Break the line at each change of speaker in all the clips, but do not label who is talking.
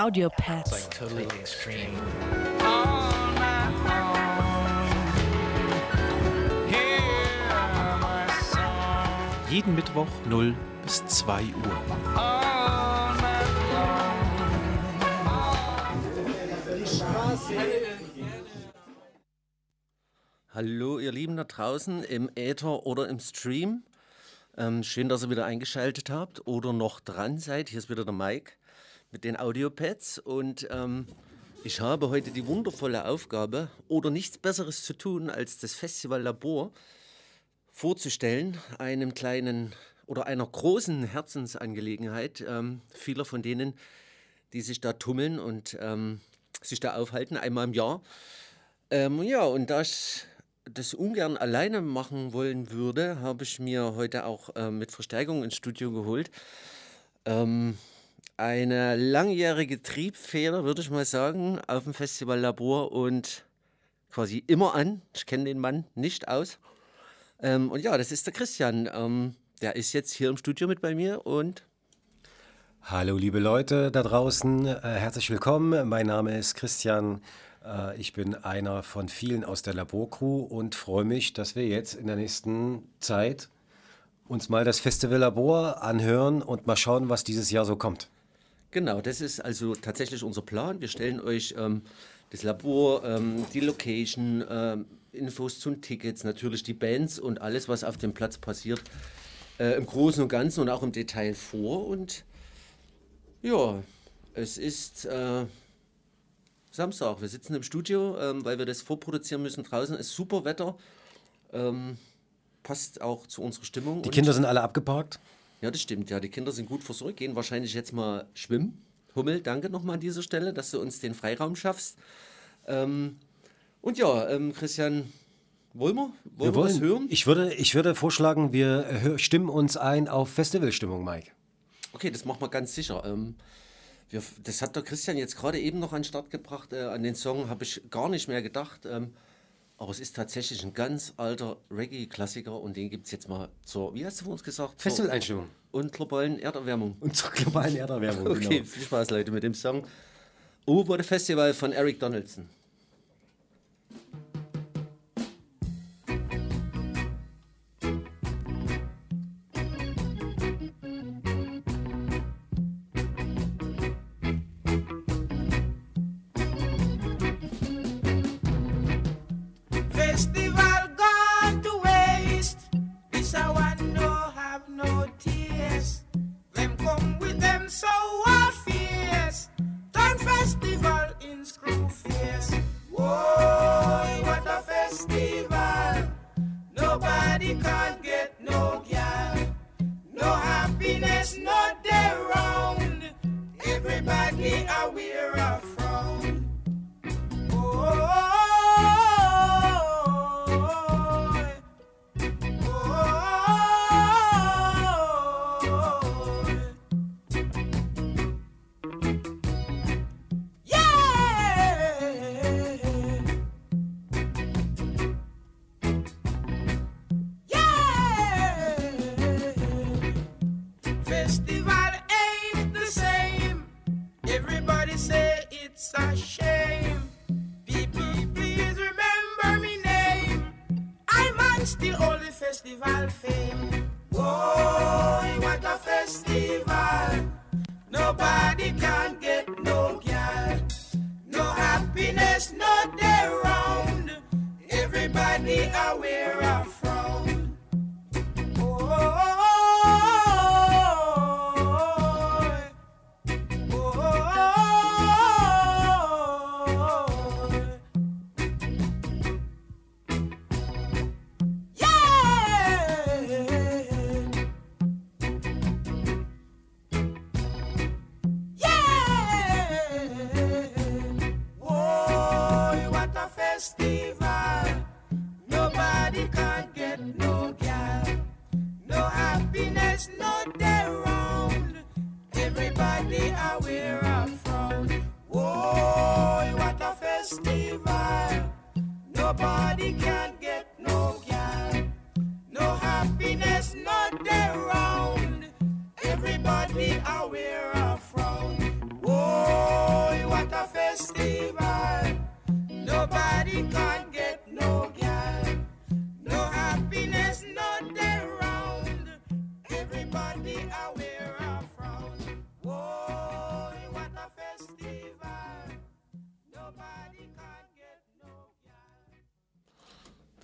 Audio Pets.
totally extreme.
Jeden Mittwoch 0 bis 2 Uhr.
Hallo, ihr Lieben da draußen im Äther oder im Stream. Ähm, schön, dass ihr wieder eingeschaltet habt oder noch dran seid. Hier ist wieder der Mike mit den Audiopads und ähm, ich habe heute die wundervolle Aufgabe oder nichts Besseres zu tun, als das Festival Labor vorzustellen, einem kleinen oder einer großen Herzensangelegenheit ähm, vieler von denen, die sich da tummeln und ähm, sich da aufhalten, einmal im Jahr. Ähm, ja, und da ich das ungern alleine machen wollen würde, habe ich mir heute auch ähm, mit Verstärkung ins Studio geholt. Ähm, eine langjährige Triebfeder, würde ich mal sagen, auf dem Festival Labor und quasi immer an. Ich kenne den Mann nicht aus. Ähm, und ja, das ist der Christian. Ähm, der ist jetzt hier im Studio mit bei mir und
Hallo liebe Leute da draußen, äh, herzlich willkommen. Mein Name ist Christian. Äh, ich bin einer von vielen aus der Laborcrew und freue mich, dass wir jetzt in der nächsten Zeit uns mal das Festival Labor anhören und mal schauen, was dieses Jahr so kommt.
Genau, das ist also tatsächlich unser Plan. Wir stellen euch ähm, das Labor, ähm, die Location, ähm, Infos zu den Tickets, natürlich die Bands und alles, was auf dem Platz passiert, äh, im Großen und Ganzen und auch im Detail vor. Und ja, es ist äh, Samstag. Wir sitzen im Studio, ähm, weil wir das vorproduzieren müssen. Draußen ist super Wetter. Ähm, passt auch zu unserer Stimmung.
Die Kinder sind alle abgeparkt.
Ja, das stimmt. Ja, die Kinder sind gut versorgt, gehen wahrscheinlich jetzt mal schwimmen. Hummel, danke nochmal an dieser Stelle, dass du uns den Freiraum schaffst. Ähm, und ja, ähm, Christian, wollen wir, wollen wir,
wollen,
was hören?
Ich würde, ich würde vorschlagen, wir äh, stimmen uns ein auf Festivalstimmung, Mike.
Okay, das machen wir ganz sicher. Ähm, wir, das hat der Christian jetzt gerade eben noch an den Start gebracht. Äh, an den Song habe ich gar nicht mehr gedacht. Ähm, aber es ist tatsächlich ein ganz alter Reggae-Klassiker und den gibt es jetzt mal zur, wie hast du uns gesagt? Zur-
Festivaleinstimmung.
Und globalen Erderwärmung.
Und zur globalen Erderwärmung.
Okay,
Genau.
viel Spaß, Leute, mit dem Song. Over the Festival von Eric Donaldson.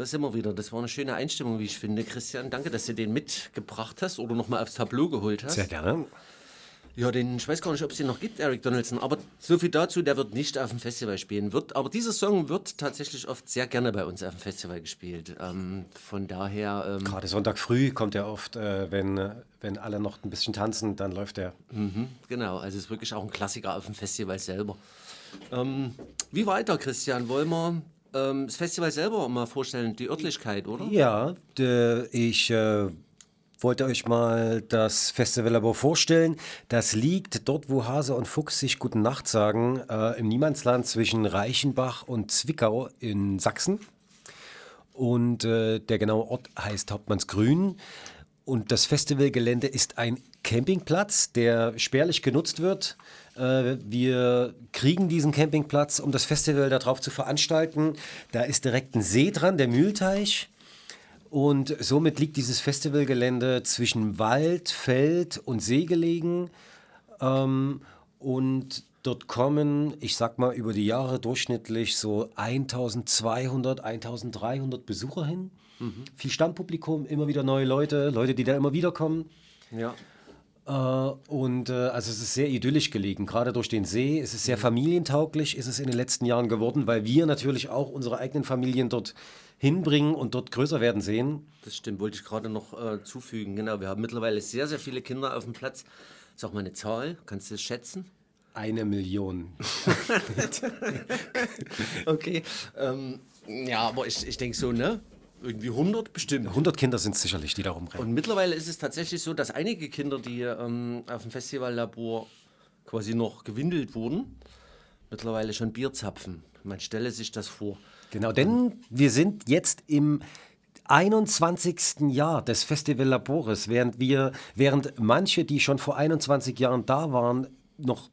Da sind wir wieder. Das war eine schöne Einstimmung, wie ich finde. Christian, danke, dass du den mitgebracht hast oder nochmal aufs Tableau geholt hast.
Sehr gerne.
Ja, den, ich weiß gar nicht, ob es den noch gibt, Eric Donaldson, aber so viel dazu, der wird nicht auf dem Festival spielen. Wird, aber dieser Song wird tatsächlich oft sehr gerne bei uns auf dem Festival gespielt. Ähm, von daher. Ähm,
Gerade Sonntag früh kommt er oft, äh, wenn, äh, wenn alle noch ein bisschen tanzen, dann läuft er.
Mhm, genau, also es ist wirklich auch ein Klassiker auf dem Festival selber. Ähm, wie weiter, Christian? Wollen wir ähm, das Festival selber mal vorstellen, die Örtlichkeit, oder?
Ja, d- ich äh, wollte euch mal das Festivallabor vorstellen. Das liegt dort, wo Hase und Fuchs sich Guten Nacht sagen, äh, im Niemandsland zwischen Reichenbach und Zwickau in Sachsen. Und äh, der genaue Ort heißt Hauptmannsgrün. Und das Festivalgelände ist ein Campingplatz, der spärlich genutzt wird. Äh, wir kriegen diesen Campingplatz, um das Festival darauf zu veranstalten. Da ist direkt ein See dran, der Mühlteich. Und somit liegt dieses Festivalgelände zwischen Wald, Feld und See gelegen. Ähm, und dort kommen, ich sag mal, über die Jahre durchschnittlich so 1200, 1300 Besucher hin. Viel Stammpublikum, immer wieder neue Leute, Leute, die da immer wieder kommen.
Ja.
Äh, und äh, also es ist sehr idyllisch gelegen, gerade durch den See. Es ist sehr familientauglich, ist es in den letzten Jahren geworden, weil wir natürlich auch unsere eigenen Familien dort hinbringen und dort größer werden sehen.
Das stimmt, wollte ich gerade noch äh, zufügen. Genau, wir haben mittlerweile sehr, sehr viele Kinder auf dem Platz. Sag mal eine Zahl, kannst du das schätzen?
Eine Million.
Okay. Ähm, ja, aber ich, ich denke so, ne? Irgendwie 100 bestimmt.
100 Kinder sind es sicherlich, die da rumrennen.
Und mittlerweile ist es tatsächlich so, dass einige Kinder, die ähm, auf dem Festivallabor quasi noch gewindelt wurden, mittlerweile schon Bier zapfen. Man stelle sich das vor.
Genau, denn wir sind jetzt im 21. Jahr des Festival Labores, während wir, während manche, die schon vor 21 Jahren da waren, noch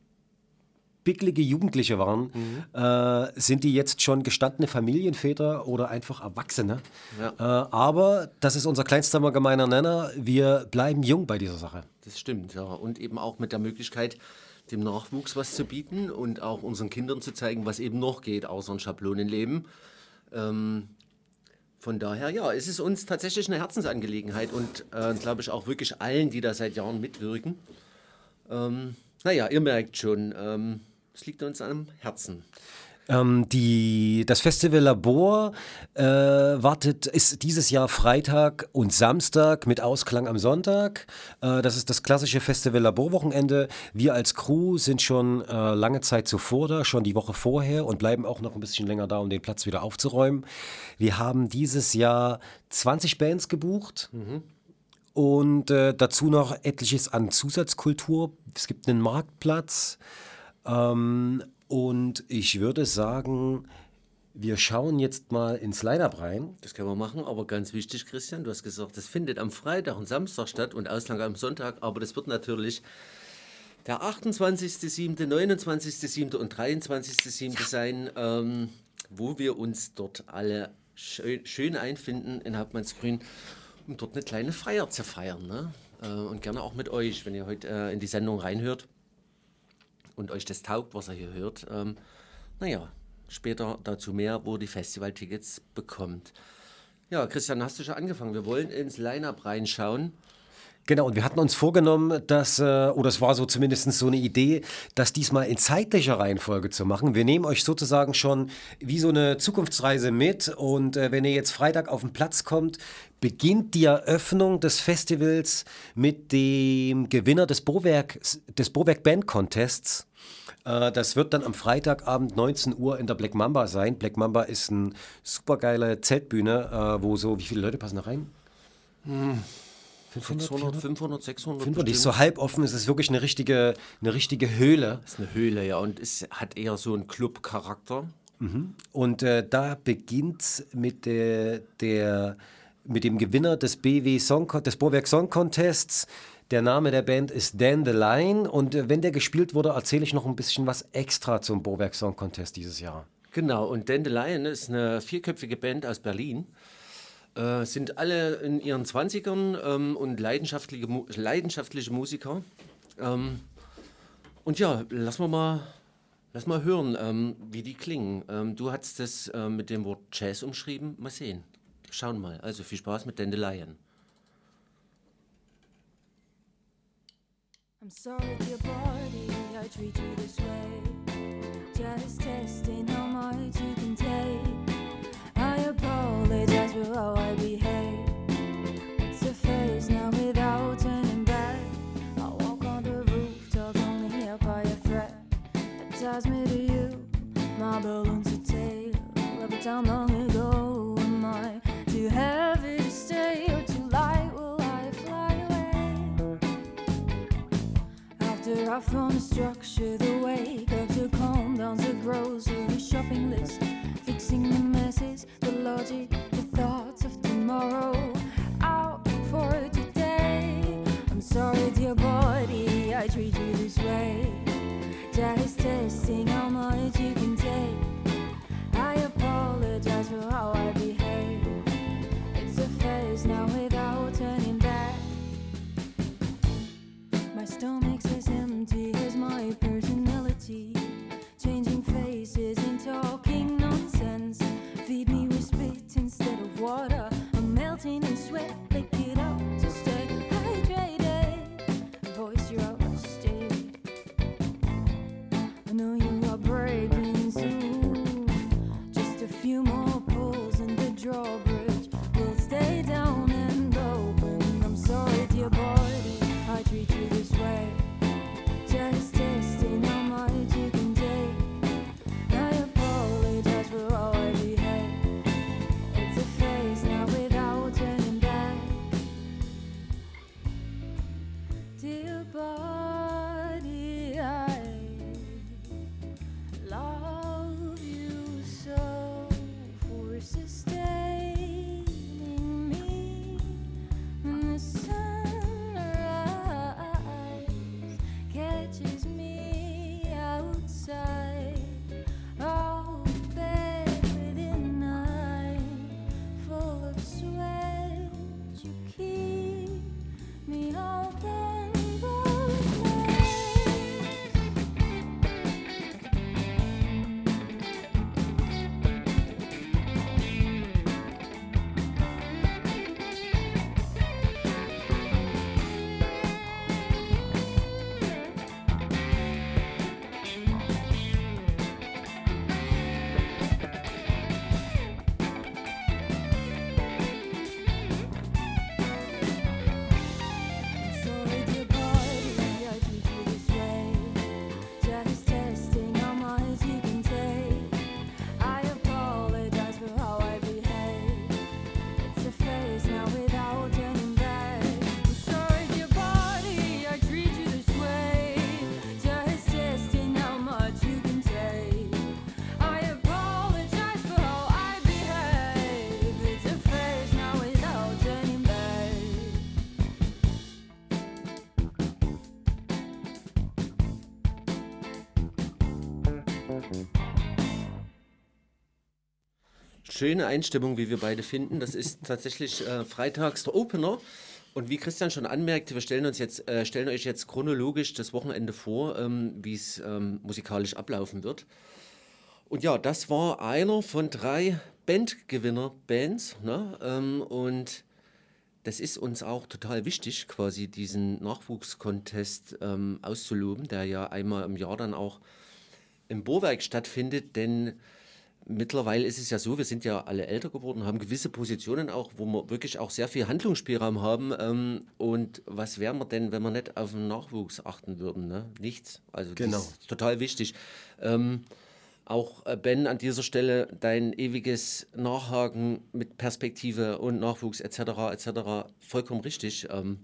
picklige Jugendliche waren, äh, sind die jetzt schon gestandene Familienväter oder einfach Erwachsene.
Ja.
Äh, aber das ist unser kleinster gemeiner Nenner. Wir bleiben jung bei dieser Sache.
Das stimmt, ja. Und eben auch mit der Möglichkeit, dem Nachwuchs was zu bieten und auch unseren Kindern zu zeigen, was eben noch geht, außer ein Schablonenleben. Ähm, von daher, ja, es ist uns tatsächlich eine Herzensangelegenheit und, äh, glaube ich, auch wirklich allen, die da seit Jahren mitwirken. Ähm, naja, ihr merkt schon, ähm, es liegt uns am Herzen.
Ähm, die, das Festival Labor äh, wartet, ist dieses Jahr Freitag und Samstag mit Ausklang am Sonntag. Äh, das ist das klassische Festival Labor Wochenende. Wir als Crew sind schon äh, lange Zeit zuvor da, schon die Woche vorher und bleiben auch noch ein bisschen länger da, um den Platz wieder aufzuräumen. Wir haben dieses Jahr 20 Bands gebucht. Und äh, dazu noch etliches an Zusatzkultur. Es gibt einen Marktplatz. Ähm, und ich würde sagen, wir schauen jetzt mal ins Line-Up rein.
Das können wir machen, aber ganz wichtig, Christian, du hast gesagt, das findet am Freitag und Samstag statt und Auslang am Sonntag, aber das wird natürlich der 28.07., 29.07. und 23.07. sein, ähm, wo wir uns dort alle schön, schön einfinden in Hauptmannsgrün, um dort eine kleine Feier zu feiern. Ne? Äh, und gerne auch mit euch, wenn ihr heute äh, in die Sendung reinhört und euch das taugt, was ihr hier hört. Ähm, naja, später dazu mehr, wo die Festivaltickets bekommt. Ja, Christian, hast du schon angefangen? Wir wollen ins Line-Up reinschauen.
Genau, und wir hatten uns vorgenommen, dass, äh, oder es war so zumindest so eine Idee, das diesmal in zeitlicher Reihenfolge zu machen. Wir nehmen euch sozusagen schon wie so eine Zukunftsreise mit und äh, wenn ihr jetzt Freitag auf den Platz kommt, beginnt die Eröffnung des Festivals mit dem Gewinner des Bowerk, des Bowerk Band Contests. Äh, das wird dann am Freitagabend 19 Uhr in der Black Mamba sein. Black Mamba ist eine supergeile Zeltbühne, äh, wo so, wie viele Leute passen da rein?
600, 500, 600.
500, die ist
bestimmt.
so halb offen, es ist wirklich eine richtige, eine richtige Höhle.
Das ist eine Höhle, ja, und es hat eher so einen Club-Charakter.
Und äh, da beginnt mit der, der mit dem Gewinner des BW Song des Bohrwerk Song Contests. Der Name der Band ist Dan the Lion und äh, wenn der gespielt wurde, erzähle ich noch ein bisschen was extra zum Bohrwerk Song Contest dieses Jahr.
Genau, und Dandelion ist eine vierköpfige Band aus Berlin. Äh, sind alle in ihren 20ern ähm, und leidenschaftliche, leidenschaftliche Musiker. Ähm, und ja, lass mal mal, lass mal hören, ähm, wie die klingen. Ähm, du hast das äh, mit dem Wort Jazz umschrieben. Mal sehen. Schauen mal. Also viel Spaß mit Dandelion.
I'm sorry, body, I treat you this way. Just testing how much you can take. I apologize for how I behave. It's a phase now without turning back. I walk on the rooftop, only here by a thread. It ties me to you, my balloons a a time I found the structure, the wake up to calm down the grocery shopping list, fixing the messes, the logic, the thoughts of tomorrow. Out for today. I'm sorry, dear body, I treat you this way. Just testing how much you can take. I apologize for how I behave. It's a phase now without turning back. My as empty as my personality.
Schöne Einstimmung, wie wir beide finden. Das ist tatsächlich äh, freitags der Opener. Und wie Christian schon anmerkte, wir stellen, uns jetzt, äh, stellen euch jetzt chronologisch das Wochenende vor, ähm, wie es ähm, musikalisch ablaufen wird. Und ja, das war einer von drei Bandgewinner-Bands. Ne? Ähm, und das ist uns auch total wichtig, quasi diesen Nachwuchskontest ähm, auszuloben, der ja einmal im Jahr dann auch im Bohrwerk stattfindet, denn mittlerweile ist es ja so, wir sind ja alle älter geworden, haben gewisse Positionen auch, wo wir wirklich auch sehr viel Handlungsspielraum haben. Ähm, und was wären wir denn, wenn wir nicht auf den Nachwuchs achten würden? Ne? Nichts. Also
Genau.
das ist total wichtig. Ähm, auch äh, Ben, an dieser Stelle dein ewiges Nachhaken mit Perspektive und Nachwuchs etc. etc. vollkommen richtig. Ähm,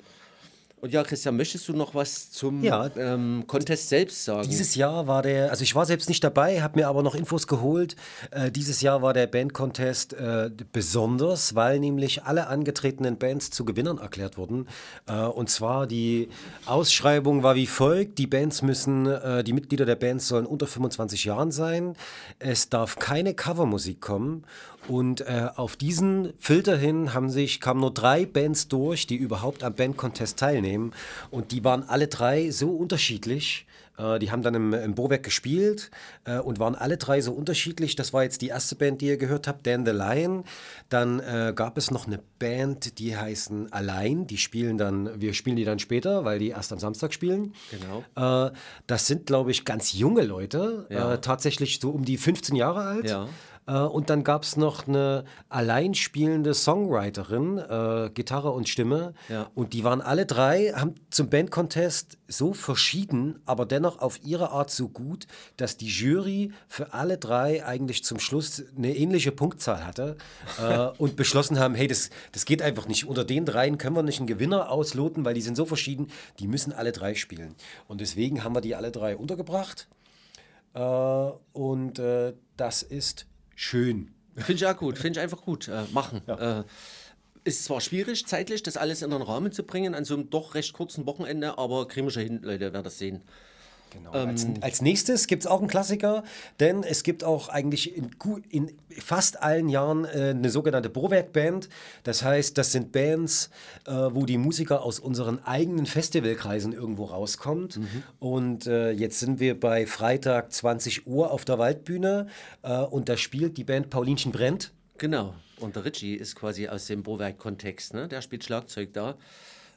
und ja, Christian, möchtest du noch was zum
Ja.
ähm, Contest selbst sagen?
Dieses Jahr war der, also ich war selbst nicht dabei, habe mir aber noch Infos geholt. Äh, dieses Jahr war der Band-Contest äh, besonders, weil nämlich alle angetretenen Bands zu Gewinnern erklärt wurden. Äh, und zwar die Ausschreibung war wie folgt: Die Bands müssen, äh, die Mitglieder der Bands sollen unter 25 Jahren sein. Es darf keine Covermusik kommen. Und äh, auf diesen Filter hin haben sich, kamen nur drei Bands durch, die überhaupt am Band-Contest teilnehmen. Und die waren alle drei so unterschiedlich. Äh, die haben dann im, im Bowerk gespielt äh, und waren alle drei so unterschiedlich. Das war jetzt die erste Band, die ihr gehört habt, Dan the Lion. Dann äh, gab es noch eine Band, die heißen Allein. Die spielen dann, wir spielen die dann später, weil die erst am Samstag spielen.
Genau.
Äh, das sind, glaube ich, ganz junge Leute,
Ja.
tatsächlich so um die 15 Jahre alt.
Ja.
Äh, und dann gab es noch eine alleinspielende Songwriterin, äh, Gitarre und Stimme.
Ja.
Und die waren alle drei, haben zum Band-Contest so verschieden, aber dennoch auf ihre Art so gut, dass die Jury für alle drei eigentlich zum Schluss eine ähnliche Punktzahl hatte äh, und beschlossen haben, hey, das, das geht einfach nicht. Unter den dreien können wir nicht einen Gewinner ausloten, weil die sind so verschieden, die müssen alle drei spielen. Und deswegen haben wir die alle drei untergebracht. Äh, und äh, das ist schön.
Finde ich auch gut, finde ich einfach gut. Äh, machen. Äh, ist zwar schwierig, zeitlich das alles in den Rahmen zu bringen, an so einem doch recht kurzen Wochenende, aber kriegen wir schon hin, Leute, wer das sehen.
Genau.
Ähm,
als, als nächstes gibt es auch einen Klassiker, denn es gibt auch eigentlich in, in fast allen Jahren äh, eine sogenannte Bohrwerk-Band. Das heißt, das sind Bands, äh, wo die Musiker aus unseren eigenen Festivalkreisen irgendwo rauskommt.
Mhm.
Und äh, jetzt sind wir bei Freitag 20 Uhr auf der Waldbühne äh, und da spielt die Band Paulinchen Brennt.
Genau. Und der Richie ist quasi aus dem Bowerk-Kontext, ne? Der spielt Schlagzeug da.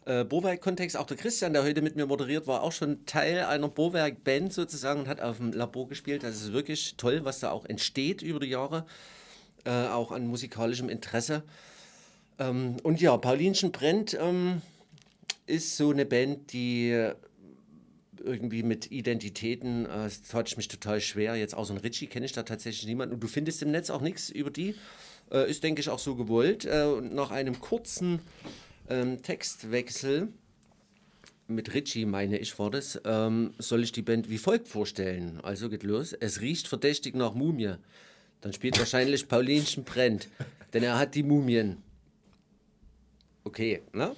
Äh, Bowerk-Kontext, auch der Christian, der heute mit mir moderiert, war auch schon Teil einer Bowerk-Band sozusagen und hat auf dem Labor gespielt. Das ist wirklich toll, was da auch entsteht über die Jahre, äh, auch an musikalischem Interesse. Ähm, und ja, Paulinchen brennt ähm, ist so eine Band, die irgendwie mit Identitäten, äh, es tat ich mich total schwer. Jetzt außer ein Richie kenne ich da tatsächlich niemanden. Und du findest im Netz auch nichts über die. Äh, ist, denke ich, auch so gewollt. Äh, und nach einem kurzen ähm, Textwechsel mit Richie, meine ich, war das, ähm, soll ich die Band wie folgt vorstellen. Also geht los. Es riecht verdächtig nach Mumie. Dann spielt wahrscheinlich Paulinchen brennt, denn er hat die Mumien. Okay, ne?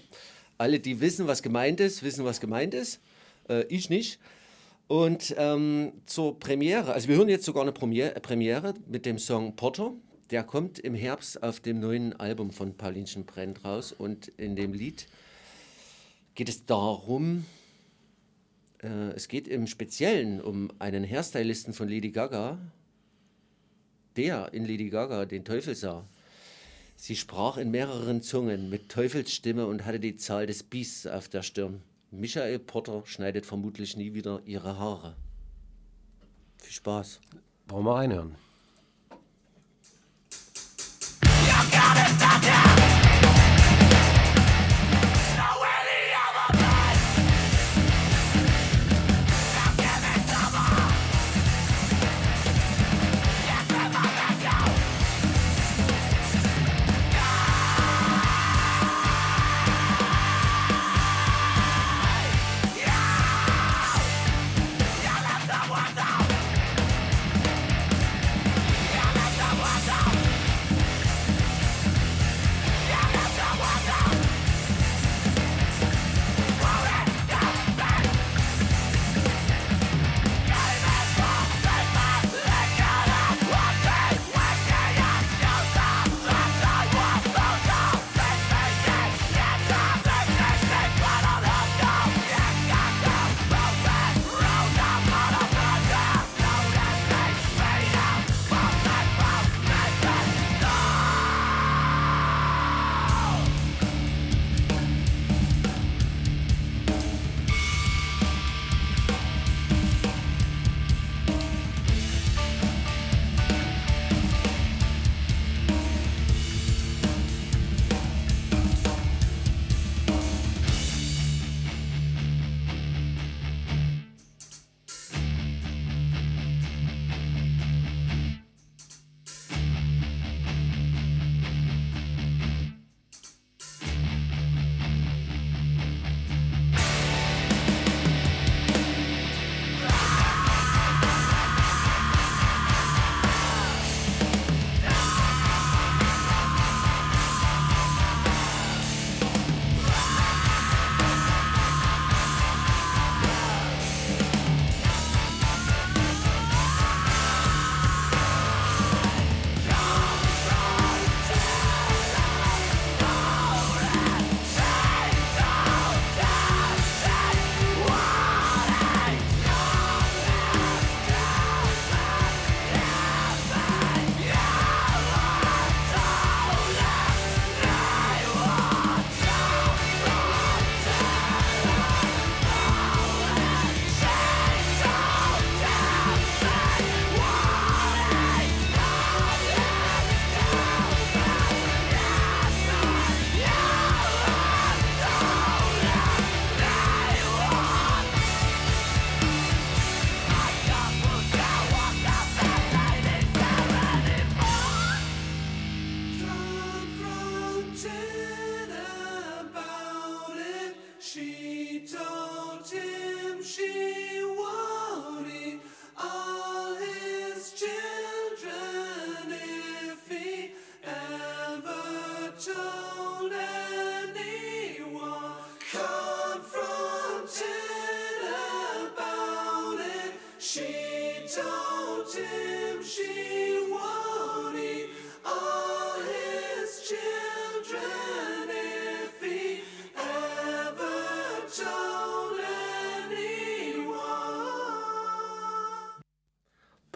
Alle, die wissen, was gemeint ist, wissen, was gemeint ist. Äh, ich nicht. Und ähm, zur Premiere, also wir hören jetzt sogar eine Premiere, Premiere mit dem Song Potter. Der kommt im Herbst auf dem neuen Album von Paulinchen Brennt raus. Und in dem Lied geht es darum, äh, es geht im Speziellen um einen Hairstylisten von Lady Gaga, der in Lady Gaga den Teufel sah. Sie sprach in mehreren Zungen mit Teufelsstimme und hatte die Zahl des Biests auf der Stirn. Michael Potter schneidet vermutlich nie wieder ihre Haare. Viel Spaß.
Wollen wir reinhören?
got it.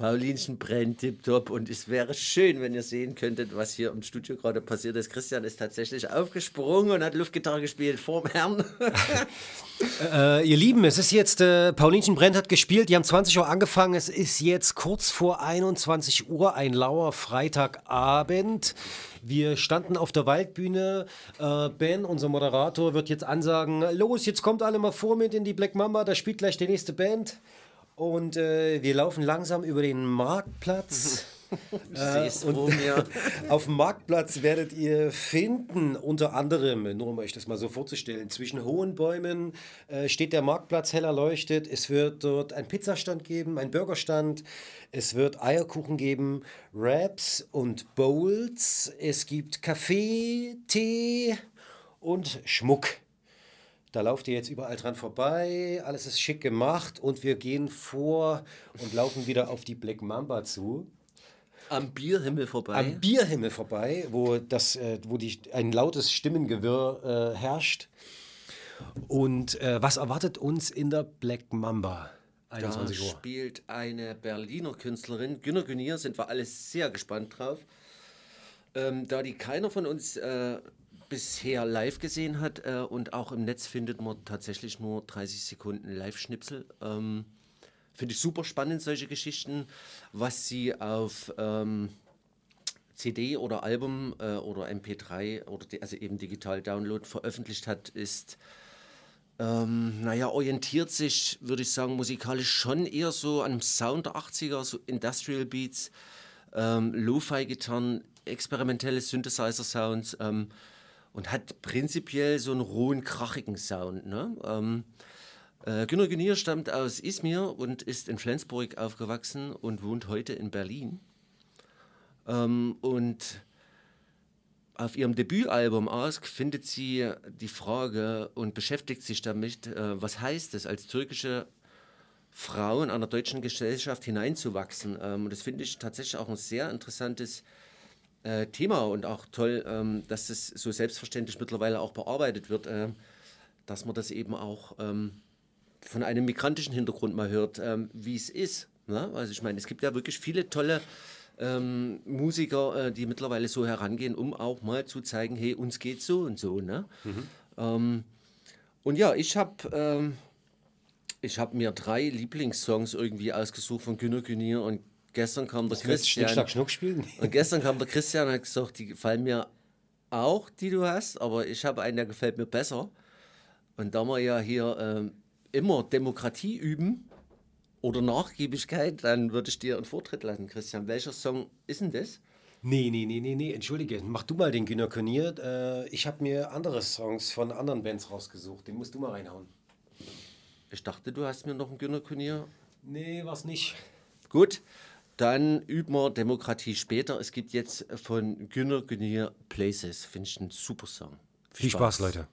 Paulinchen brennt tipptopp und es wäre schön, wenn ihr sehen könntet, was hier im Studio gerade passiert ist. Christian ist tatsächlich aufgesprungen und hat Luftgitarre gespielt vorm Herrn.
Äh, ihr Lieben, es ist jetzt, äh, Paulinchen Brent hat gespielt, die haben 20 Uhr angefangen, es ist jetzt kurz vor 21 Uhr, ein lauer Freitagabend. Wir standen auf der Waldbühne, äh, Ben, unser Moderator, wird jetzt ansagen, los, jetzt kommt alle mal vor mit in die Black Mamba, da spielt gleich die nächste Band. Und äh, wir laufen langsam über den Marktplatz.
Es
und auf dem Marktplatz werdet ihr finden, unter anderem, nur um euch das mal so vorzustellen, zwischen hohen Bäumen äh, steht der Marktplatz hell erleuchtet. Es wird dort einen Pizzastand geben, einen Burgerstand. Es wird Eierkuchen geben, Wraps und Bowls. Es gibt Kaffee, Tee und Schmuck. Da lauft ihr jetzt überall dran vorbei, alles ist schick gemacht und wir gehen vor und laufen wieder auf die Black Mamba zu.
Am Bierhimmel vorbei.
Am Bierhimmel vorbei, wo, das, äh, wo die, ein lautes Stimmengewirr äh, herrscht. Und äh, was erwartet uns in der Black Mamba?
Da
21 Uhr.
spielt eine Berliner Künstlerin, Günner Günier, sind wir alle sehr gespannt drauf. Ähm, da die keiner von uns äh, bisher live gesehen hat äh, und auch im Netz findet man tatsächlich nur 30 Sekunden Live-Schnipsel. Ähm, Finde ich super spannend, solche Geschichten, was sie auf ähm, CD oder Album äh, oder MP3 oder di- also eben digital Download veröffentlicht hat, ist ähm, naja, orientiert sich, würde ich sagen, musikalisch schon eher so an dem Sound der 80er, so Industrial Beats, ähm, Lo-Fi-Gitarren, experimentelle Synthesizer-Sounds ähm, und hat prinzipiell so einen rohen, krachigen Sound. Ne? Ähm, äh, Günter Günier stammt aus Izmir und ist in Flensburg aufgewachsen und wohnt heute in Berlin. Ähm, und auf ihrem Debütalbum Ask findet sie die Frage und beschäftigt sich damit, äh, was heißt es, als türkische Frau in einer deutschen Gesellschaft hineinzuwachsen. Ähm, und das finde ich tatsächlich auch ein sehr interessantes äh, Thema und auch toll, ähm, dass es so selbstverständlich mittlerweile auch bearbeitet wird, äh, dass man das eben auch ähm, von einem migrantischen Hintergrund mal hört, ähm, wie es ist. Ne? Also ich meine, es gibt ja wirklich viele tolle ähm, Musiker, äh, die mittlerweile so herangehen, um auch mal zu zeigen, hey, uns geht so und so. Ne? Ähm, und ja, ich habe ähm, ich hab mir drei Lieblingssongs irgendwie ausgesucht von Günter Günier und gestern kam der
Schnick,
Christian.
Schnuck spielen?
Und gestern kam der Christian und hat gesagt, die gefallen mir auch, die du hast, aber ich habe einen, der gefällt mir besser. Und da wir ja hier ähm, immer Demokratie üben oder Nachgiebigkeit, dann würde ich dir einen Vortritt lassen, Christian. Welcher Song ist denn das?
Nee, nee, nee, nee, nee, entschuldige. Mach du mal den Günter Könier. Äh, ich habe mir andere Songs von anderen Bands rausgesucht. Den musst du mal reinhauen.
Ich dachte, du hast mir noch einen Günter Könier.
Nee, was nicht.
Gut, dann üben wir Demokratie später. Es gibt jetzt von Günter Günier Places. Finde ich einen super Song.
Viel Spaß, Leute.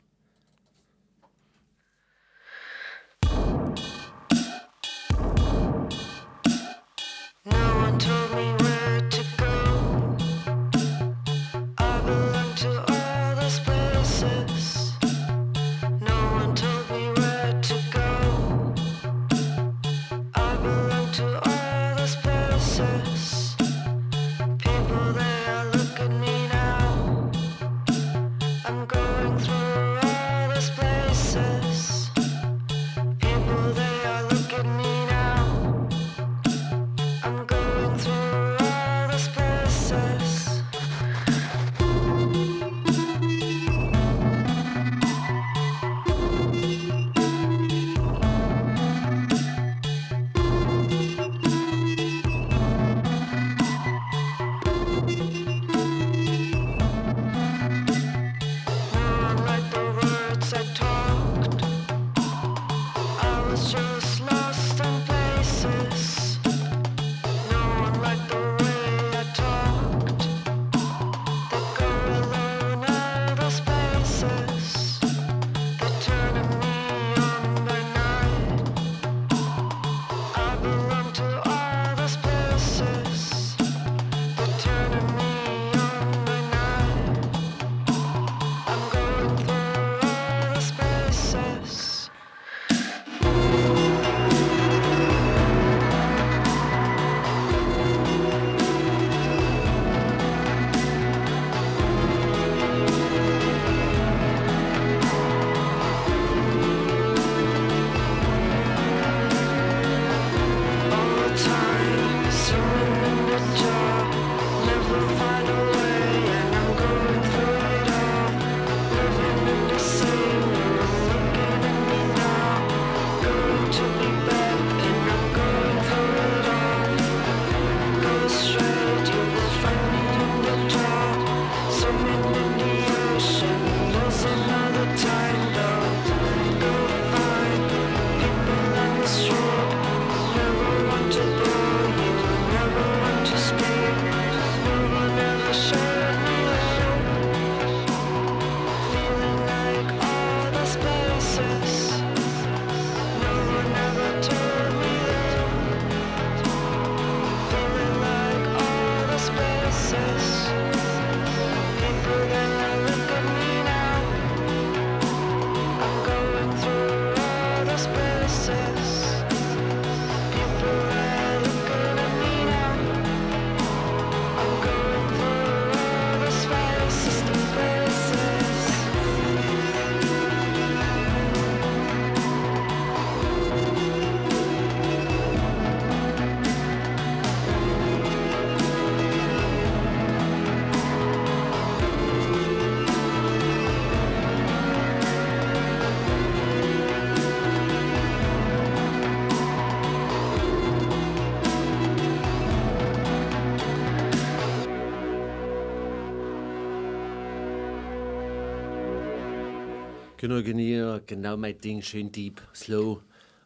Genau, genau, genau mein Ding, schön deep, slow.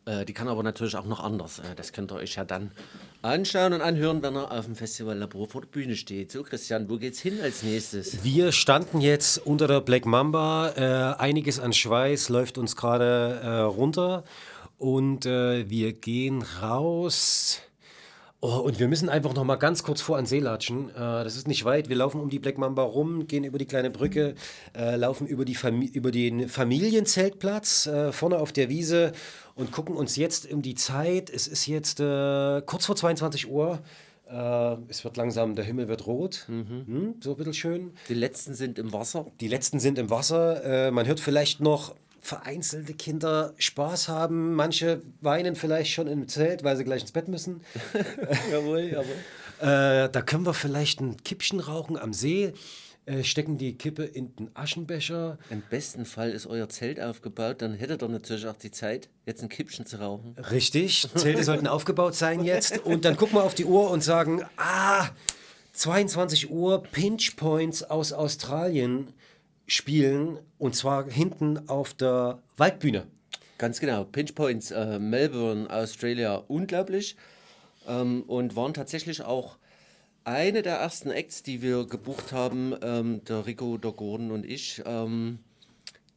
Äh, die kann aber natürlich auch noch anders. Äh, das könnt ihr euch ja dann anschauen und anhören, wenn er auf dem Festival Labor vor der Bühne steht. So, Christian, wo geht's hin als nächstes?
Wir standen jetzt unter der Black Mamba. Äh, einiges an Schweiß läuft uns gerade äh, runter. Und äh, wir gehen raus. Oh, und wir müssen einfach noch mal ganz kurz vor an See latschen. Äh, das ist nicht weit. Wir laufen um die Black Mamba rum, gehen über die kleine Brücke, äh, laufen über, die Fami über den Familienzeltplatz äh, vorne auf der Wiese und gucken uns jetzt um die Zeit. Es ist jetzt äh, kurz vor 22 Uhr. Äh, es wird langsam, der Himmel wird rot. Hm, so ein bisschen schön.
Die letzten sind im Wasser.
Die letzten sind im Wasser. Äh, man hört vielleicht noch vereinzelte Kinder Spaß haben. Manche weinen vielleicht schon im Zelt, weil sie gleich ins Bett müssen.
jawohl, jawohl.
Äh, da können wir vielleicht ein Kippchen rauchen am See, äh, stecken die Kippe in den Aschenbecher.
Im besten Fall ist euer Zelt aufgebaut, dann hättet ihr natürlich auch die Zeit, jetzt ein Kippchen zu rauchen.
Richtig, Zelte sollten aufgebaut sein jetzt. Und dann gucken wir auf die Uhr und sagen, ah, 22 Uhr, Pinch Points aus Australien spielen. Und zwar hinten auf der Waldbühne.
Ganz genau. Pinch Points, äh, Melbourne, Australia, unglaublich. Ähm, und waren tatsächlich auch eine der ersten Acts, die wir gebucht haben, ähm, der Rico, der Gordon und ich. Ähm,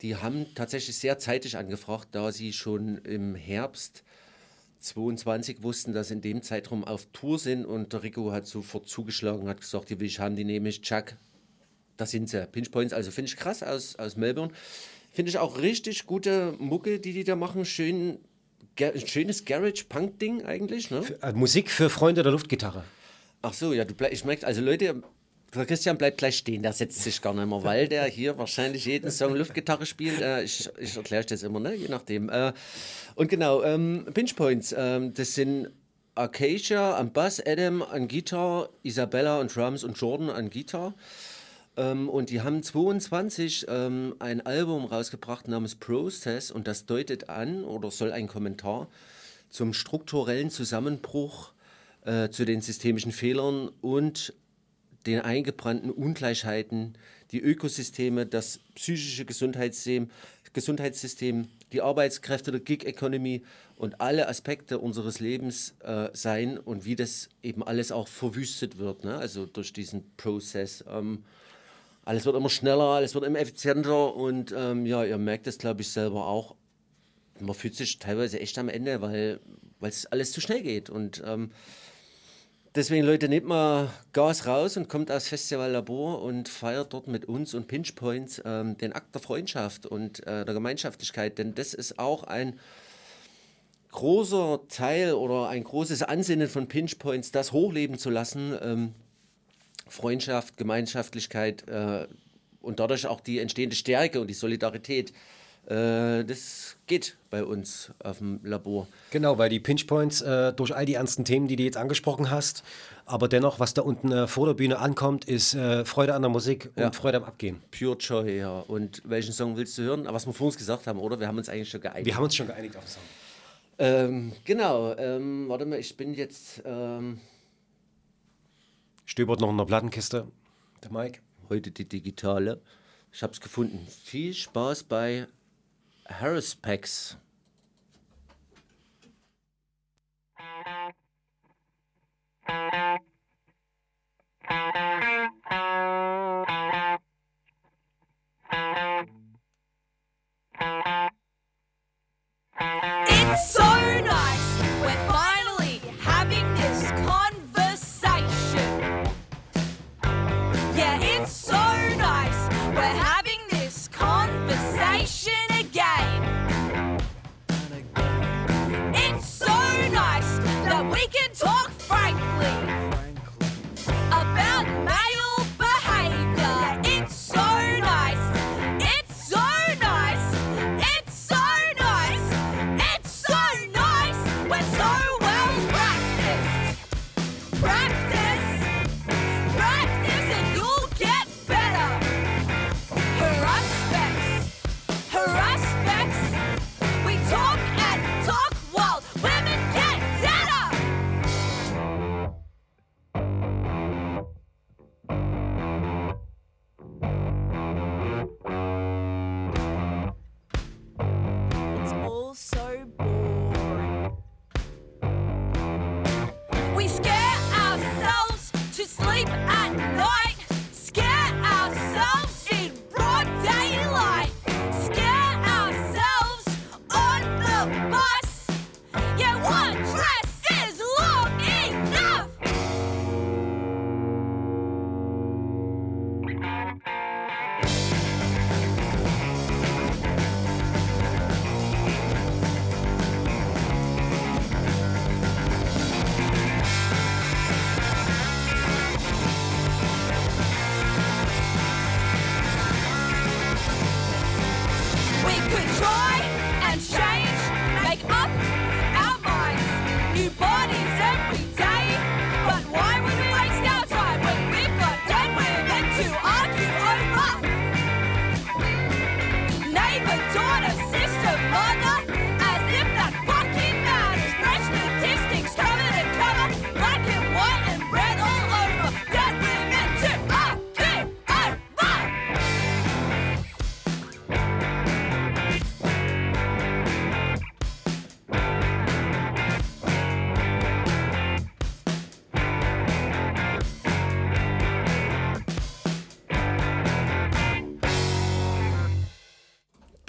die haben tatsächlich sehr zeitig angefragt, da sie schon im Herbst 22 wussten, dass in dem Zeitraum auf Tour sind und der Rico hat sofort zugeschlagen, hat gesagt, die will ich haben, die nehme ich, Chuck, da sind sie, Pinch Points, also finde ich krass aus, aus Melbourne. Finde ich auch richtig gute Mucke, die die da machen, schön, schönes Garage-Punk-Ding eigentlich, ne?
Äh, Musik für Freunde der Luftgitarre.
Ach so, ja, du ich merke, also Leute, der Christian bleibt gleich stehen, der setzt sich gar nicht mehr, weil der hier wahrscheinlich jeden Song Luftgitarre spielt. Äh, ich ich erkläre euch das immer, ne? je nachdem. Äh, und genau, ähm, Pinch Points, ähm, das sind Acacia am Bass, Adam an Gitarre, Isabella an Drums und Jordan an Gitarre. Ähm, und die haben 22 ähm, ein Album rausgebracht namens Process und das deutet an oder soll ein Kommentar zum strukturellen Zusammenbruch, äh, zu den systemischen Fehlern und den eingebrannten Ungleichheiten, die Ökosysteme, das psychische Gesundheitssystem, Gesundheitssystem die Arbeitskräfte der Gig-Economy und alle Aspekte unseres Lebens äh, sein und wie das eben alles auch verwüstet wird, ne? also durch diesen Prozess. Ähm, alles wird immer schneller, alles wird immer effizienter und ähm, ja, ihr merkt es, glaube ich, selber auch. Man fühlt sich teilweise echt am Ende, weil es alles zu schnell geht. Und ähm, deswegen, Leute, nehmt mal Gas raus und kommt aufs Festival Labor und feiert dort mit uns und Pinch Points ähm, den Akt der Freundschaft und äh, der Gemeinschaftlichkeit. Denn das ist auch ein großer Teil oder ein großes Ansinnen von Pinch Points, das hochleben zu lassen. Ähm, Freundschaft, Gemeinschaftlichkeit äh, und dadurch auch die entstehende Stärke und die Solidarität. Äh, das geht bei uns auf dem Labor.
Genau, weil die Pinchpoints äh, durch all die ernsten Themen, die du jetzt angesprochen hast, aber dennoch, was da unten äh, vor der Bühne ankommt, ist äh, Freude an der Musik und
Ja.
Freude am Abgehen.
Pure Joy, ja. Und welchen Song willst du hören? Was wir vor uns gesagt haben, oder? Wir haben uns eigentlich schon geeinigt.
Wir haben uns schon geeinigt auf den Song.
Ähm, genau. Ähm, warte mal, ich bin jetzt ähm,
Stöbert noch in der Plattenkiste. Der Mike.
heute die digitale. Ich habe es gefunden. Viel Spaß bei Harris Packs.
It's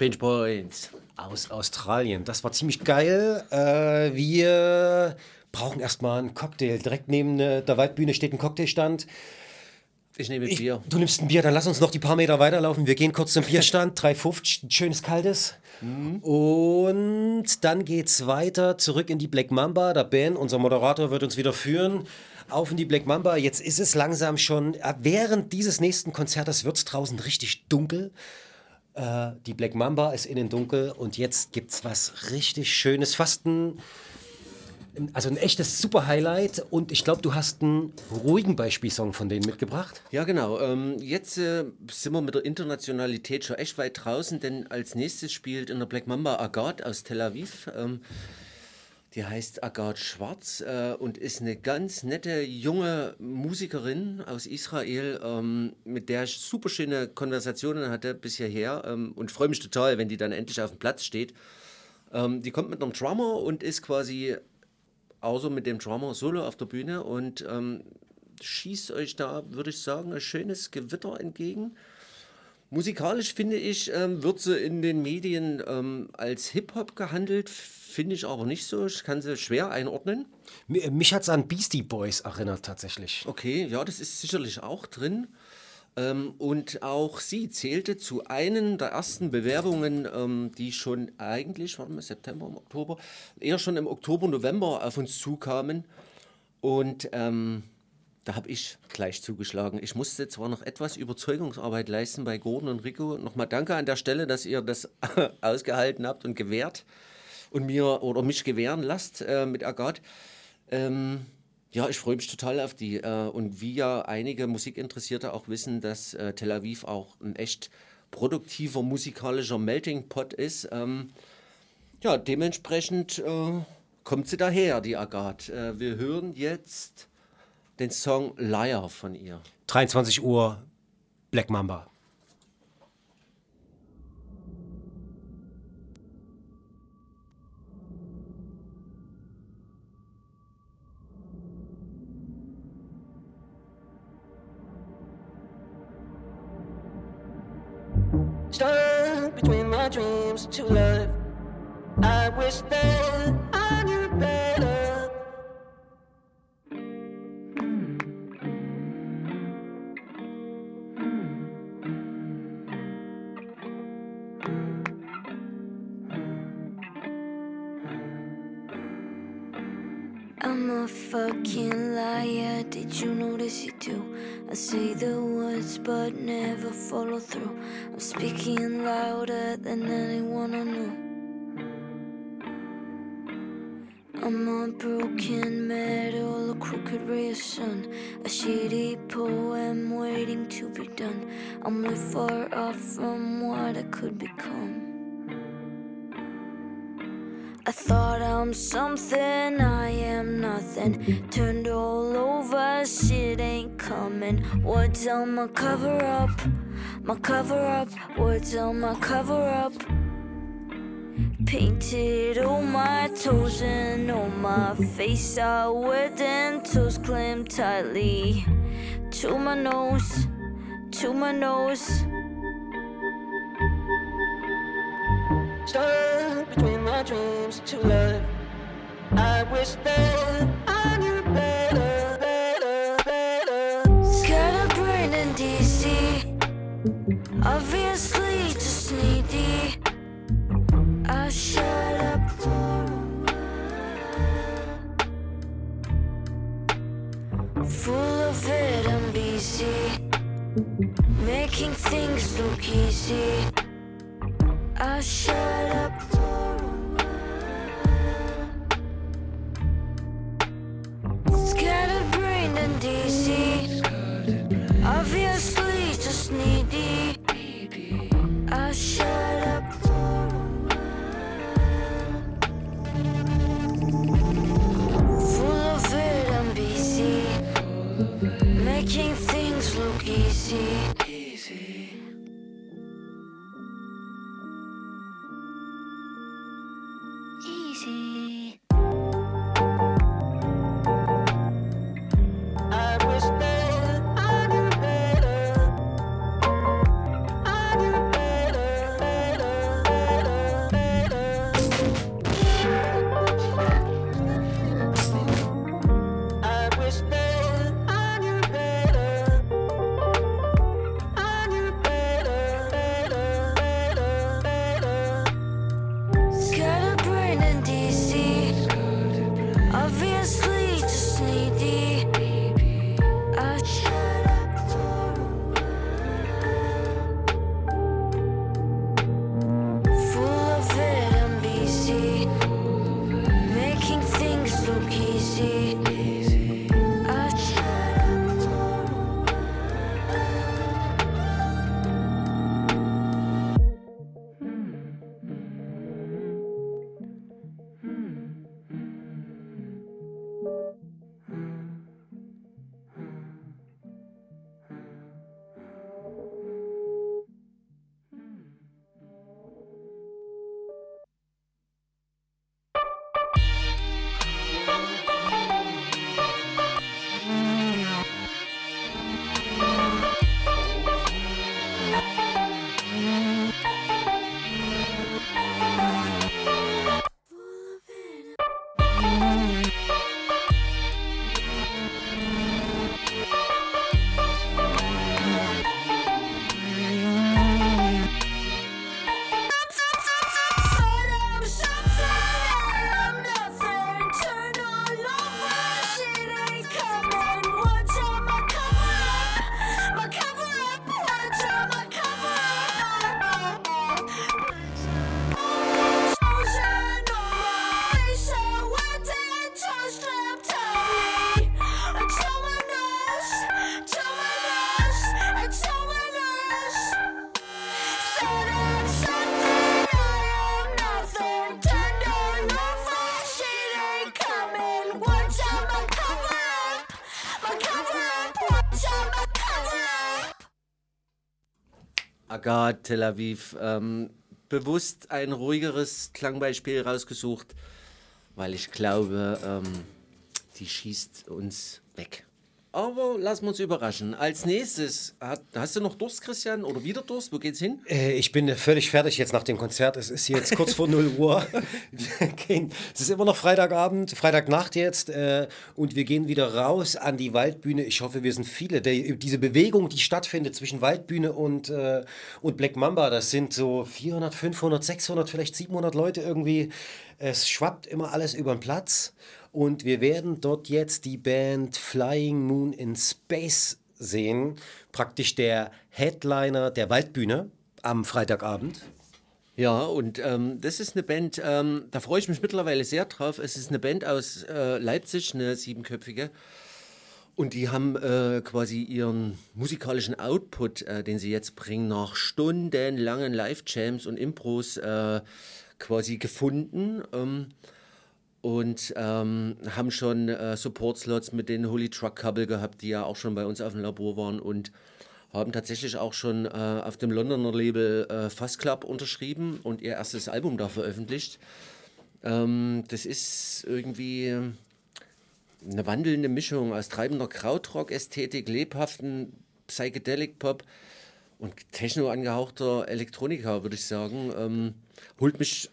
Pinch Points.
Aus Australien. Das war ziemlich geil. Äh, wir brauchen erstmal einen Cocktail. Direkt neben äh, der Waldbühne steht ein Cocktailstand.
Ich nehme
Ich,
Bier.
du nimmst ein Bier, dann lass uns noch die paar Meter weiterlaufen. Wir gehen kurz zum Bierstand, 3,50, ein schönes kaltes. Und dann geht's weiter zurück in die Black Mamba. Der Ben, unser Moderator, wird uns wieder führen. Auf in die Black Mamba. Jetzt ist es langsam schon, äh, während dieses nächsten Konzertes wird es draußen richtig dunkel. Äh, die Black Mamba ist innen dunkel und jetzt gibt's was richtig Schönes. Fast ein, also ein echtes Super-Highlight. Und ich glaube, du hast einen ruhigen Beispielsong von denen mitgebracht.
Ja, genau. Ähm, jetzt äh, sind wir mit der Internationalität schon echt weit draußen, denn als nächstes spielt in der Black Mamba Agathe aus Tel Aviv. Ähm, die heißt Agathe Schwarz äh, und ist eine ganz nette junge Musikerin aus Israel, ähm, mit der ich super schöne Konversationen hatte bis hierher ähm, und freue mich total, wenn die dann endlich auf dem Platz steht. Ähm, die kommt mit einem Drummer und ist quasi außer mit dem Drummer solo auf der Bühne und ähm, schießt euch da, würde ich sagen, ein schönes Gewitter entgegen. Musikalisch finde ich, ähm, wird sie in den Medien ähm, als Hip-Hop gehandelt, finde ich aber nicht so. Ich kann sie schwer einordnen.
Mi- Mich hat es an Beastie Boys erinnert tatsächlich.
Okay, ja, das ist sicherlich auch drin. Ähm, und auch sie zählte zu einen der ersten Bewerbungen, ähm, die schon eigentlich, warte mal, September, Oktober, eher schon im Oktober, November auf uns zukamen. Und ähm, da habe ich gleich zugeschlagen. Ich musste zwar noch etwas Überzeugungsarbeit leisten bei Gordon und Rico. Nochmal danke an der Stelle, dass ihr das ausgehalten habt und gewährt und mir oder mich gewähren lasst äh, mit Agathe. Ähm, ja, ich freue mich total auf die. Äh, und wie ja einige Musikinteressierte auch wissen, dass äh, Tel Aviv auch ein echt produktiver musikalischer Melting Pot ist. Ähm, ja, dementsprechend äh, kommt sie daher, die Agathe. Äh, wir hören jetzt den Song Liar von ihr.
23 Uhr, Black Mamba.
My to life. I wish that I knew better.
I'm a fucking liar. Did you notice it too? I say the words but never follow through. I'm speaking louder than anyone I'm a broken metal, a crooked ray of sun, a shitty poem waiting to be done. I'm way far off from what I could become. I thought I'm something, I am nothing. Turned all over, shit ain't coming. What's on my cover up? My cover up, what's on my cover up? Painted on my toes and on my face. I wear dentals clamped tightly to my nose, to my nose.
Stuck between my dreams to life. I wish that I knew better, better, better.
Scatterbrained in DC. Obviously, Full I'm busy. Making things look easy. I shut up for a while. Scattered brain and dizzy. Obviously, just needy. Making things look easy.
Agad, Tel Aviv. Ähm, bewusst ein ruhigeres Klangbeispiel rausgesucht, weil ich glaube, ähm, die schießt uns weg. Aber lassen wir uns überraschen. Als nächstes, hat, hast du noch Durst, Christian? Oder wieder Durst? Wo geht's hin?
Äh, ich bin völlig fertig jetzt nach dem Konzert. Es ist jetzt kurz vor 0 Uhr. Gehen, es ist immer noch Freitagabend, Freitagnacht jetzt. Äh, und wir gehen wieder raus an die Waldbühne. Ich hoffe, wir sind viele. Der, diese Bewegung, die stattfindet zwischen Waldbühne und, äh, und Black Mamba, das sind so 400, 500, 600, vielleicht 700 Leute irgendwie. Es schwappt immer alles über den Platz. Und wir werden dort jetzt die Band Flying Moon in Space sehen. Praktisch der Headliner der Waldbühne am Freitagabend.
Ja, und ähm, das ist eine Band, ähm, da freue ich mich mittlerweile sehr drauf. Es ist eine Band aus äh, Leipzig, eine siebenköpfige. Und die haben äh, quasi ihren musikalischen Output, äh, den sie jetzt bringen, nach stundenlangen Live-Jams und Impros äh, quasi gefunden. Ähm, und ähm, haben schon äh, Support-Slots mit den Holy Truck Couple gehabt, die ja auch schon bei uns auf dem Labor waren und haben tatsächlich auch schon äh, auf dem Londoner Label äh, Fuzz Club unterschrieben und ihr erstes Album da veröffentlicht. Ähm, das ist irgendwie eine wandelnde Mischung aus treibender Krautrock-Ästhetik, lebhaften Psychedelic-Pop und techno angehauchter Elektronika, würde ich sagen. Ähm, holt mich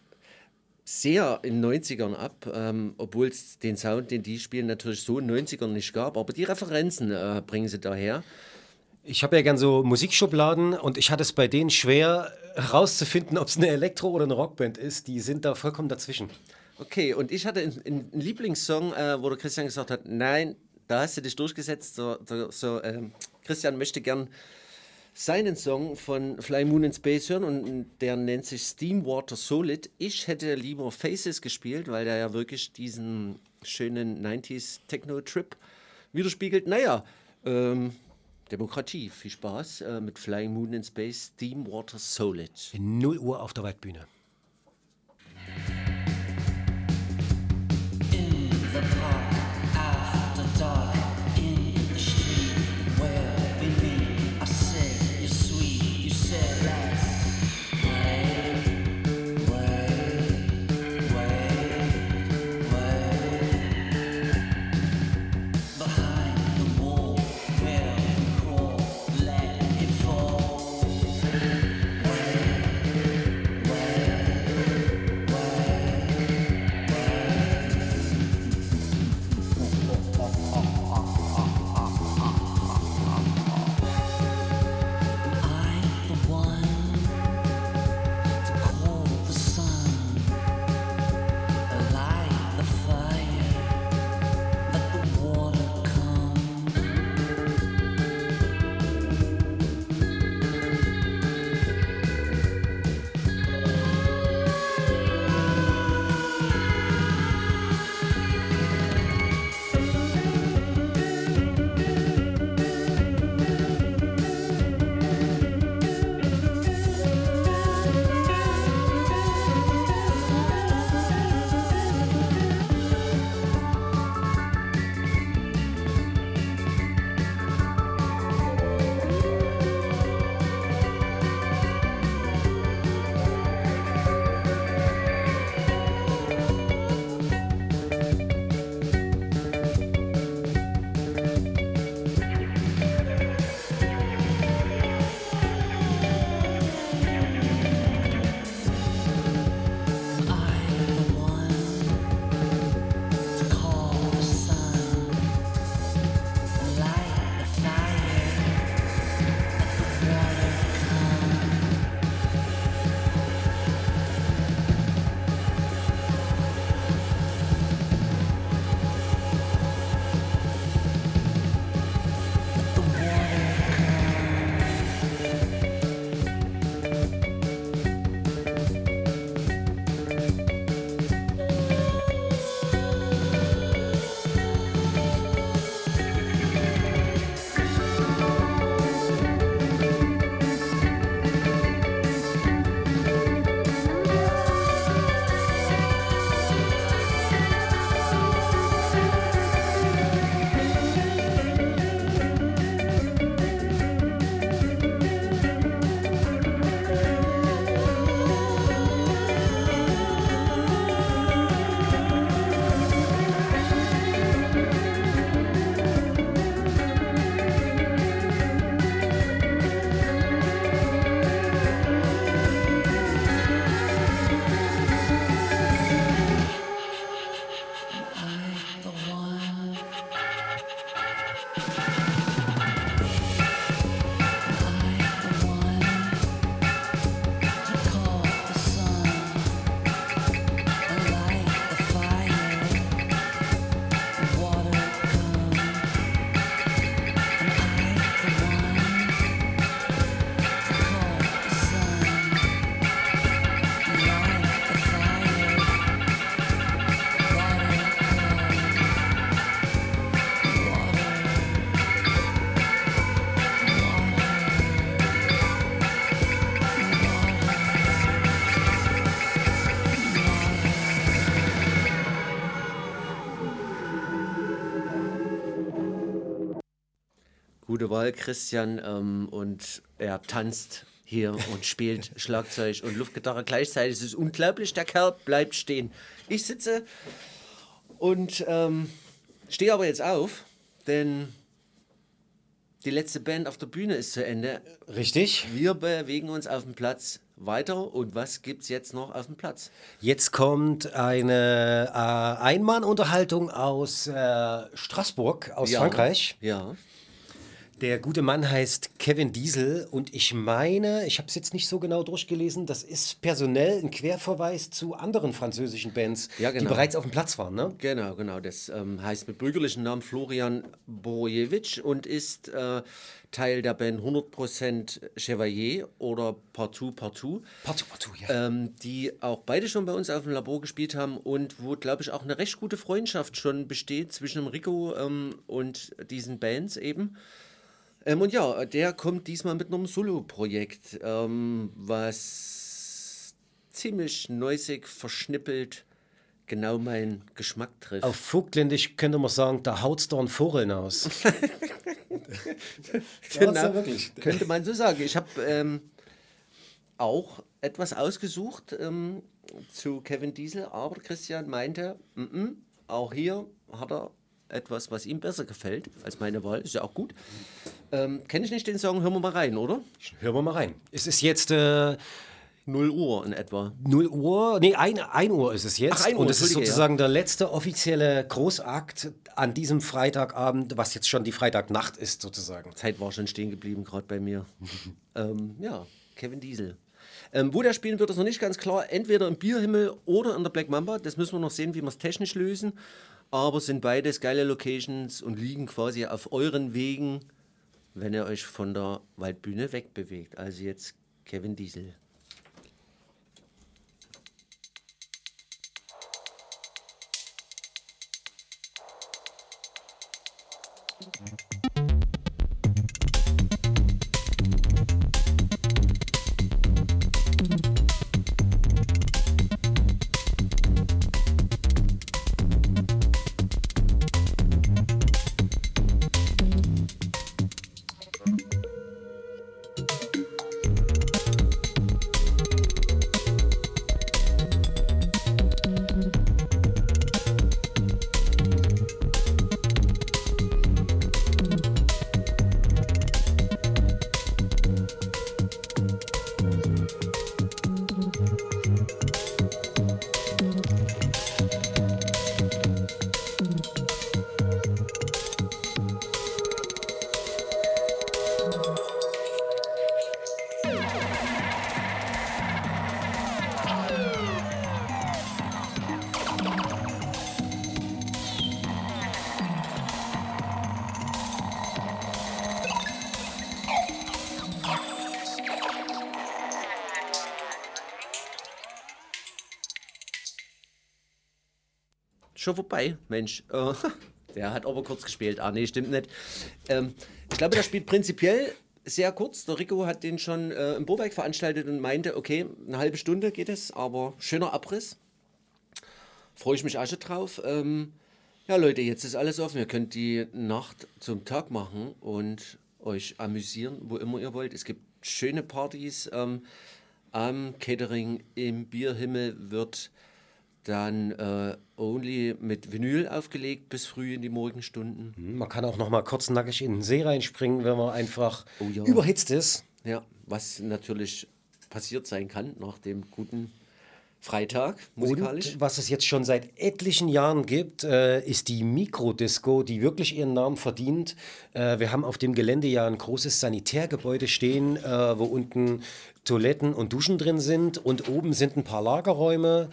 sehr in den 90ern ab, ähm, obwohl es den Sound, den die spielen, natürlich so in den 90ern nicht gab. Aber die Referenzen äh, bringen sie daher.
Ich habe ja gern so Musikschubladen und ich hatte es bei denen schwer herauszufinden, ob es eine Elektro- oder eine Rockband ist. Die sind da vollkommen dazwischen.
Okay, und ich hatte einen Lieblingssong, äh, wo der Christian gesagt hat, nein, da hast du dich durchgesetzt. So, so, so ähm, Christian möchte gern seinen Song von Fly Moon in Space hören und der nennt sich Steam Water Solid. Ich hätte lieber Faces gespielt, weil der ja wirklich diesen schönen 90s Techno-Trip widerspiegelt. Naja, ähm, Demokratie. Viel Spaß äh, mit Flying Moon in Space, Steam Water
Solid. 0 Uhr auf der Waldbühne. In the park.
Gute Wahl, Christian. Ähm, und er tanzt hier und spielt Schlagzeug und Luftgitarre gleichzeitig. Es ist unglaublich, der Kerl bleibt stehen. Ich sitze und ähm, stehe aber jetzt auf, denn die letzte Band auf der Bühne ist zu Ende.
Richtig.
Wir bewegen uns auf dem Platz weiter. Und was gibt es jetzt noch auf dem Platz?
Jetzt kommt eine äh, Einmannunterhaltung aus äh, Straßburg, aus
Ja.
Frankreich.
Ja.
Der gute Mann heißt Kevin Diesel und ich meine, ich habe es jetzt nicht so genau durchgelesen, das ist personell ein Querverweis zu anderen französischen Bands,
Ja,
die
genau.
bereits auf dem Platz waren. Ne?
Genau, genau. Das ähm, heißt mit bürgerlichen Namen Florian Borojewitsch und ist äh, Teil der Band 100% Chevalier oder Partout Partout.
Partout Partout, ja.
Ähm, die auch beide schon bei uns auf dem Labor gespielt haben und wo, glaube ich, auch eine recht gute Freundschaft schon besteht zwischen Rico ähm, und diesen Bands eben. Ähm, und ja, der kommt diesmal mit einem Solo-Projekt, ähm, was ziemlich neusig, verschnippelt, genau meinen Geschmack trifft.
Auf Vogtländisch könnte man sagen, da haut's doch ein Vogel aus.
Genau,
wirklich.
könnte man so sagen. Ich habe ähm, auch etwas ausgesucht ähm, zu Kevin Diesel, aber Christian meinte, mm -mm, auch hier hat er etwas, was ihm besser gefällt als meine Wahl. Ist ja auch gut. Ähm, Kenne ich nicht den Song, hören wir mal rein, oder?
Hören wir mal rein. Es ist jetzt äh,
0 Uhr in etwa.
0 Uhr, nee, 1, 1 Uhr ist es jetzt.
Ach, 1 Uhr,
und es ist sozusagen der letzte offizielle Großakt an diesem Freitagabend, was jetzt schon die Freitagnacht ist, sozusagen.
Zeit war schon stehen geblieben, gerade bei mir. ähm, ja, Kevin Diesel. Ähm, wo der spielen wird, ist noch nicht ganz klar. Entweder im Bierhimmel oder in der Black Mamba. Das müssen wir noch sehen, wie wir es technisch lösen. Aber sind beides geile Locations und liegen quasi auf euren Wegen, wenn ihr euch von der Waldbühne wegbewegt. Also jetzt Kevin Diesel. Schon vorbei, Mensch. Äh, der hat aber kurz gespielt. Ah, nee, stimmt nicht. Ähm, ich glaube, das spielt prinzipiell sehr kurz. Der Rico hat den schon äh, im Burwerk veranstaltet und meinte, okay, eine halbe Stunde geht es, aber schöner Abriss. Freue ich mich auch schon drauf. Ähm, ja, Leute, jetzt ist alles offen. Ihr könnt die Nacht zum Tag machen und euch amüsieren, wo immer ihr wollt. Es gibt schöne Partys. Ähm, am Catering im Bierhimmel wird dann äh, Only mit Vinyl aufgelegt bis früh in die Morgenstunden.
Man kann auch noch mal kurz nackig in den See reinspringen, wenn man einfach
Oh ja.
überhitzt ist.
Ja, was natürlich passiert sein kann nach dem guten Freitag musikalisch.
Und was es jetzt schon seit etlichen Jahren gibt, äh, ist die Mikrodisco, die wirklich ihren Namen verdient. Äh, wir haben auf dem Gelände ja ein großes Sanitärgebäude stehen, äh, wo unten Toiletten und Duschen drin sind und oben sind ein paar Lagerräume.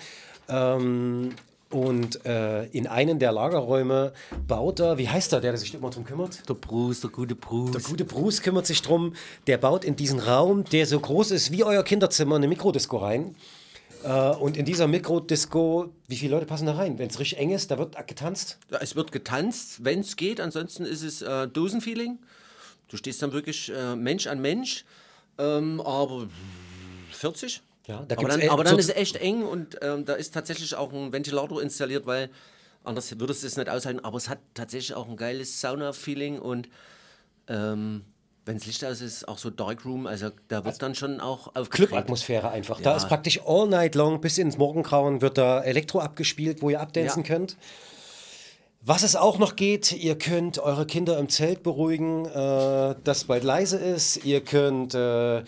Ähm, und äh, in einen der Lagerräume baut er, wie heißt er, der, der sich immer drum kümmert?
Der Bruce, der gute Bruce.
Der gute Bruce kümmert sich drum. Der baut in diesen Raum, der so groß ist wie euer Kinderzimmer, eine Mikrodisco rein. Äh, und in dieser Mikrodisco, wie viele Leute passen da rein? Wenn es richtig eng ist, da wird getanzt.
Ja, es wird getanzt, wenn es geht. Ansonsten ist es äh, Dosenfeeling. Du stehst dann wirklich äh, Mensch an Mensch. Ähm, aber 40?
Ja, da
aber dann,
e-
aber dann ist es echt eng und ähm, da ist tatsächlich auch ein Ventilator installiert, weil anders würdest du es nicht aushalten. Aber es hat tatsächlich auch ein geiles Sauna-Feeling und ähm, wenn das Licht aus ist, auch so Darkroom, also da wird dann schon auch aufgedreht.
Club-Atmosphäre einfach.
Ja.
Da ist praktisch all night long bis ins Morgengrauen wird da Elektro abgespielt, wo ihr abdancen
Ja.
könnt. Was es auch noch geht, ihr könnt eure Kinder im Zelt beruhigen, äh, dass bald leise ist. Ihr könnt äh,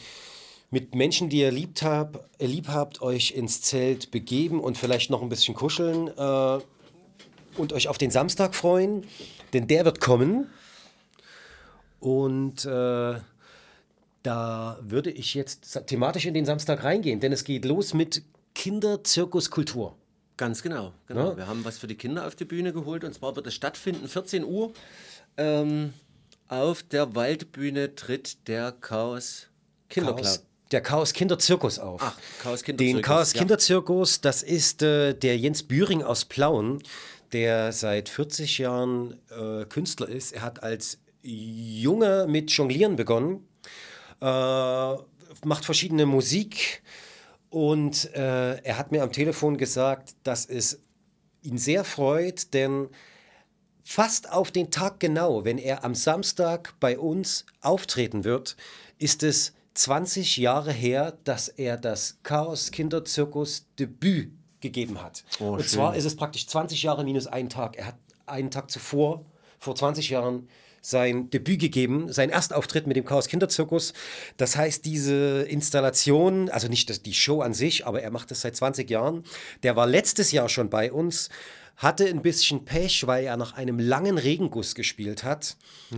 mit Menschen, die ihr liebt, hab, ihr lieb habt, euch ins Zelt begeben und vielleicht noch ein bisschen kuscheln äh, und euch auf den Samstag freuen, denn der wird kommen. Und äh, da würde ich jetzt thematisch in den Samstag reingehen, denn es geht los mit Kinderzirkuskultur.
Ganz genau. genau.
Ja.
Wir haben was für die Kinder auf die Bühne geholt und zwar wird es stattfinden, 14 Uhr. Ähm, auf der Waldbühne tritt der Chaos Kinderclown.
Chaos, der Chaos Kinderzirkus auf.
Ach, Chaos Kinderzirkus.
Den Chaos
ja.
Kinderzirkus, das ist äh, der Jens Bühring aus Plauen, der seit 40 Jahren äh, Künstler ist. Er hat als Junge mit Jonglieren begonnen, äh, macht verschiedene Musik und äh, er hat mir am Telefon gesagt, dass es ihn sehr freut, denn fast auf den Tag genau, wenn er am Samstag bei uns auftreten wird, ist es 20 Jahre her, dass er das Chaos Kinderzirkus Debüt gegeben hat.
Oh,
Und
schön.
zwar ist es praktisch 20 Jahre minus einen Tag. Er hat einen Tag zuvor, vor 20 Jahren, sein Debüt gegeben, sein Erstauftritt mit dem Chaos Kinderzirkus. Das heißt, diese Installation, also nicht die Show an sich, aber er macht das seit 20 Jahren. Der war letztes Jahr schon bei uns, hatte ein bisschen Pech, weil er nach einem langen Regenguss gespielt hat.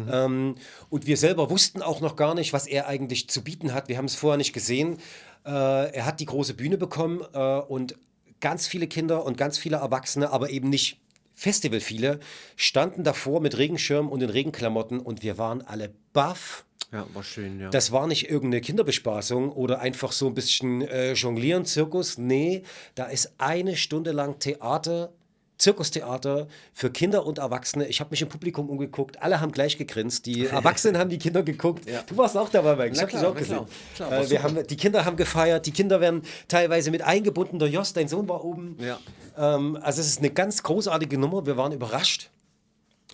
Ähm, und wir selber wussten auch noch gar nicht, was er eigentlich zu bieten hat. Wir haben es vorher nicht gesehen. Äh, er hat die große Bühne bekommen äh, und ganz viele Kinder und ganz viele Erwachsene, aber eben nicht Festival viele, standen davor mit Regenschirm und in Regenklamotten und wir waren alle baff.
Ja, war schön, ja.
Das war nicht irgendeine Kinderbespaßung oder einfach so ein bisschen äh, Jonglieren, Zirkus. Nee, da ist eine Stunde lang Theater, Zirkustheater für Kinder und Erwachsene. Ich habe mich im Publikum umgeguckt, alle haben gleich gegrinst. Die Erwachsenen haben die Kinder geguckt. Du warst auch dabei, Mike. Ich habe
klar,
auch gesehen.
klar. Klar,
äh, haben, die Kinder haben gefeiert, die Kinder werden teilweise mit eingebunden. Der Jos, dein Sohn war oben.
Ja.
Ähm, also es ist eine ganz großartige Nummer. Wir waren überrascht.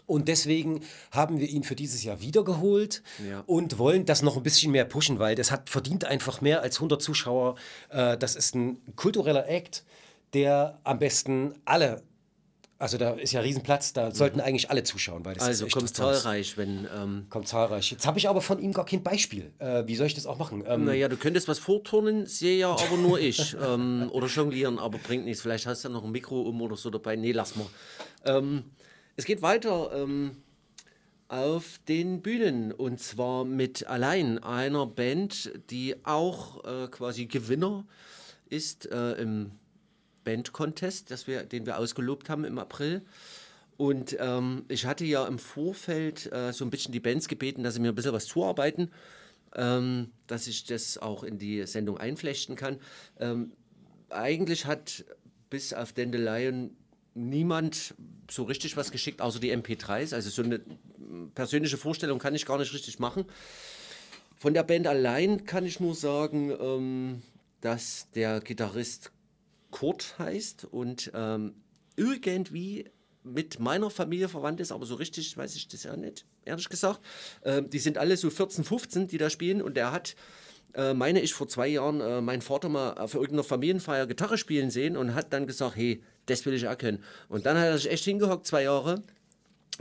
Und deswegen haben wir ihn für dieses Jahr wiedergeholt
Ja.
und wollen das noch ein bisschen mehr pushen, weil das hat verdient einfach mehr als 100 Zuschauer. Äh, das ist ein kultureller Act, der am besten alle, also da ist ja Riesenplatz, da sollten eigentlich alle zuschauen, weil das
also
ist echt
kommt zahlreich, wenn. Ähm,
Kommt zahlreich. Jetzt habe ich aber von ihm gar kein Beispiel. Äh, wie soll ich das auch machen? Ähm,
naja, du könntest was vorturnen, sehe ja aber nur ich. ähm, oder jonglieren, aber bringt nichts. Vielleicht hast du ja noch ein Mikro um oder so dabei. Nee, lass mal. Ähm, es geht weiter ähm, auf den Bühnen und zwar mit allein einer Band, die auch äh, quasi Gewinner ist äh, im Band-Contest, das wir, den wir ausgelobt haben im April. Und ähm, ich hatte ja im Vorfeld äh, so ein bisschen die Bands gebeten, dass sie mir ein bisschen was zuarbeiten, ähm, dass ich das auch in die Sendung einflechten kann. Ähm, eigentlich hat bis auf Dandelion niemand so richtig was geschickt, außer die MP3s. Also so eine persönliche Vorstellung kann ich gar nicht richtig machen. Von der Band allein kann ich nur sagen, ähm, dass der Gitarrist Kurt heißt und ähm, irgendwie mit meiner Familie verwandt ist, aber so richtig weiß ich das ja nicht, ehrlich gesagt. Ähm, die sind alle so 14, 15, die da spielen und der hat, äh, meine ich, vor zwei Jahren äh, meinen Vater mal auf irgendeiner Familienfeier Gitarre spielen sehen und hat dann gesagt, hey, das will ich auch können. Und dann hat er sich echt hingehockt, zwei Jahre,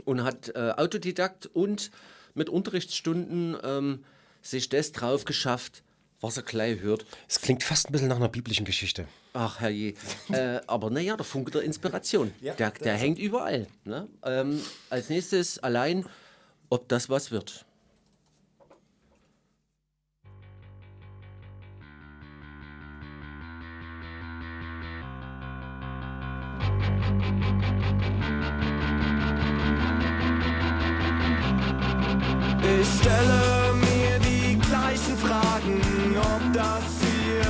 und hat äh, Autodidakt und mit Unterrichtsstunden ähm, sich das drauf geschafft, was er gleich hört.
Es klingt fast ein bisschen nach einer biblischen Geschichte.
Ach herrje. äh, aber naja, der Funke der Inspiration,
Ja,
der, der hängt überall. Ne? Ähm, als nächstes allein, ob das was wird.
Ich ob das hier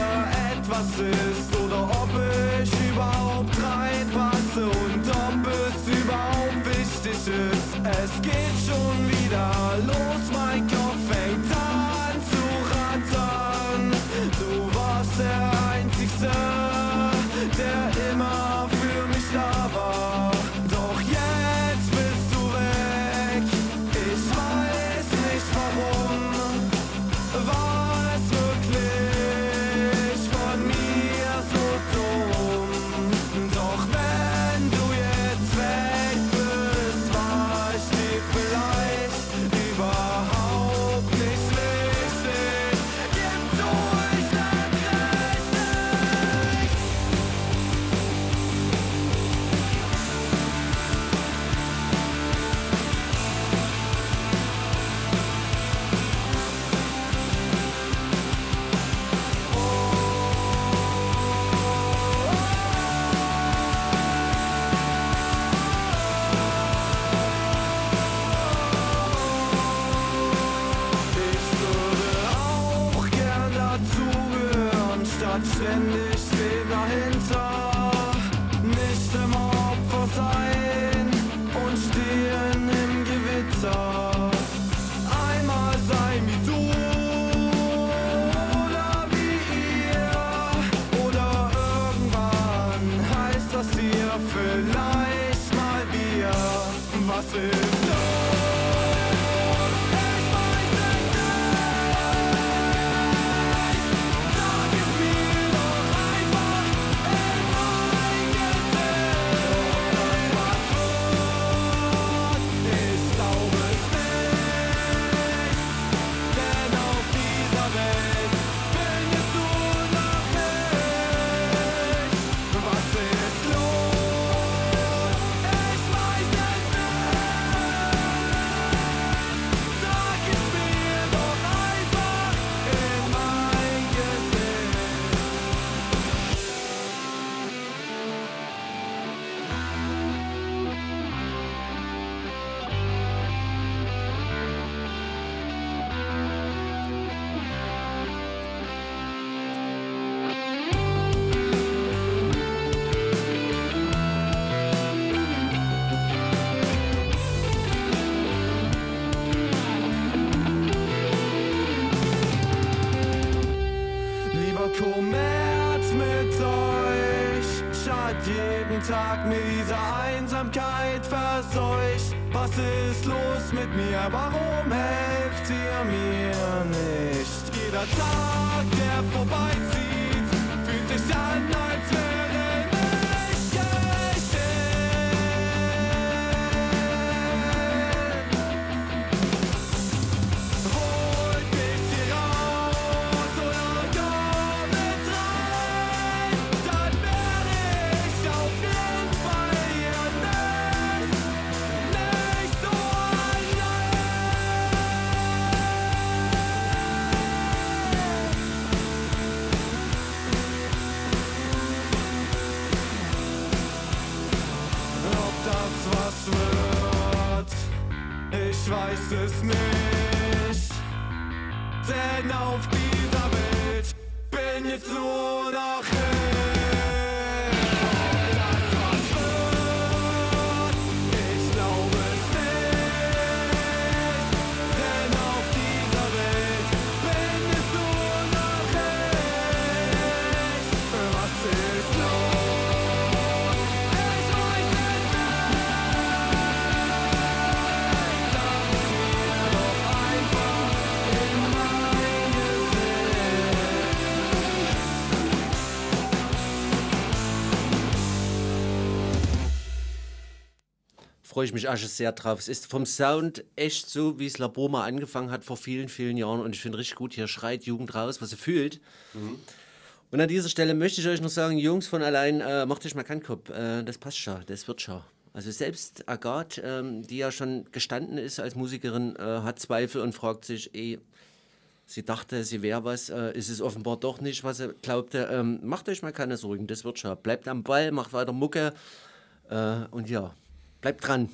etwas ist oder ob ich überhaupt reinpasse und ob es überhaupt wichtig ist. Es geht schon wieder los, Was
Freue ich mich auch schon sehr drauf. Es ist vom Sound echt so, wie es Labor mal angefangen hat vor vielen, vielen Jahren. Und ich finde richtig gut, hier schreit Jugend raus, was sie fühlt. Und an dieser Stelle möchte ich euch noch sagen, Jungs von allein, äh, macht euch mal keinen Kopf. Äh, das passt schon, das wird schon. Also selbst Agathe, ähm, die ja schon gestanden ist als Musikerin, äh, hat Zweifel und fragt sich, eh, sie dachte, sie wäre was, äh, ist es offenbar doch nicht, was sie glaubte. Ähm, macht euch mal keine Sorgen, das wird schon. Bleibt am Ball, macht weiter Mucke äh, und ja, bleibt dran.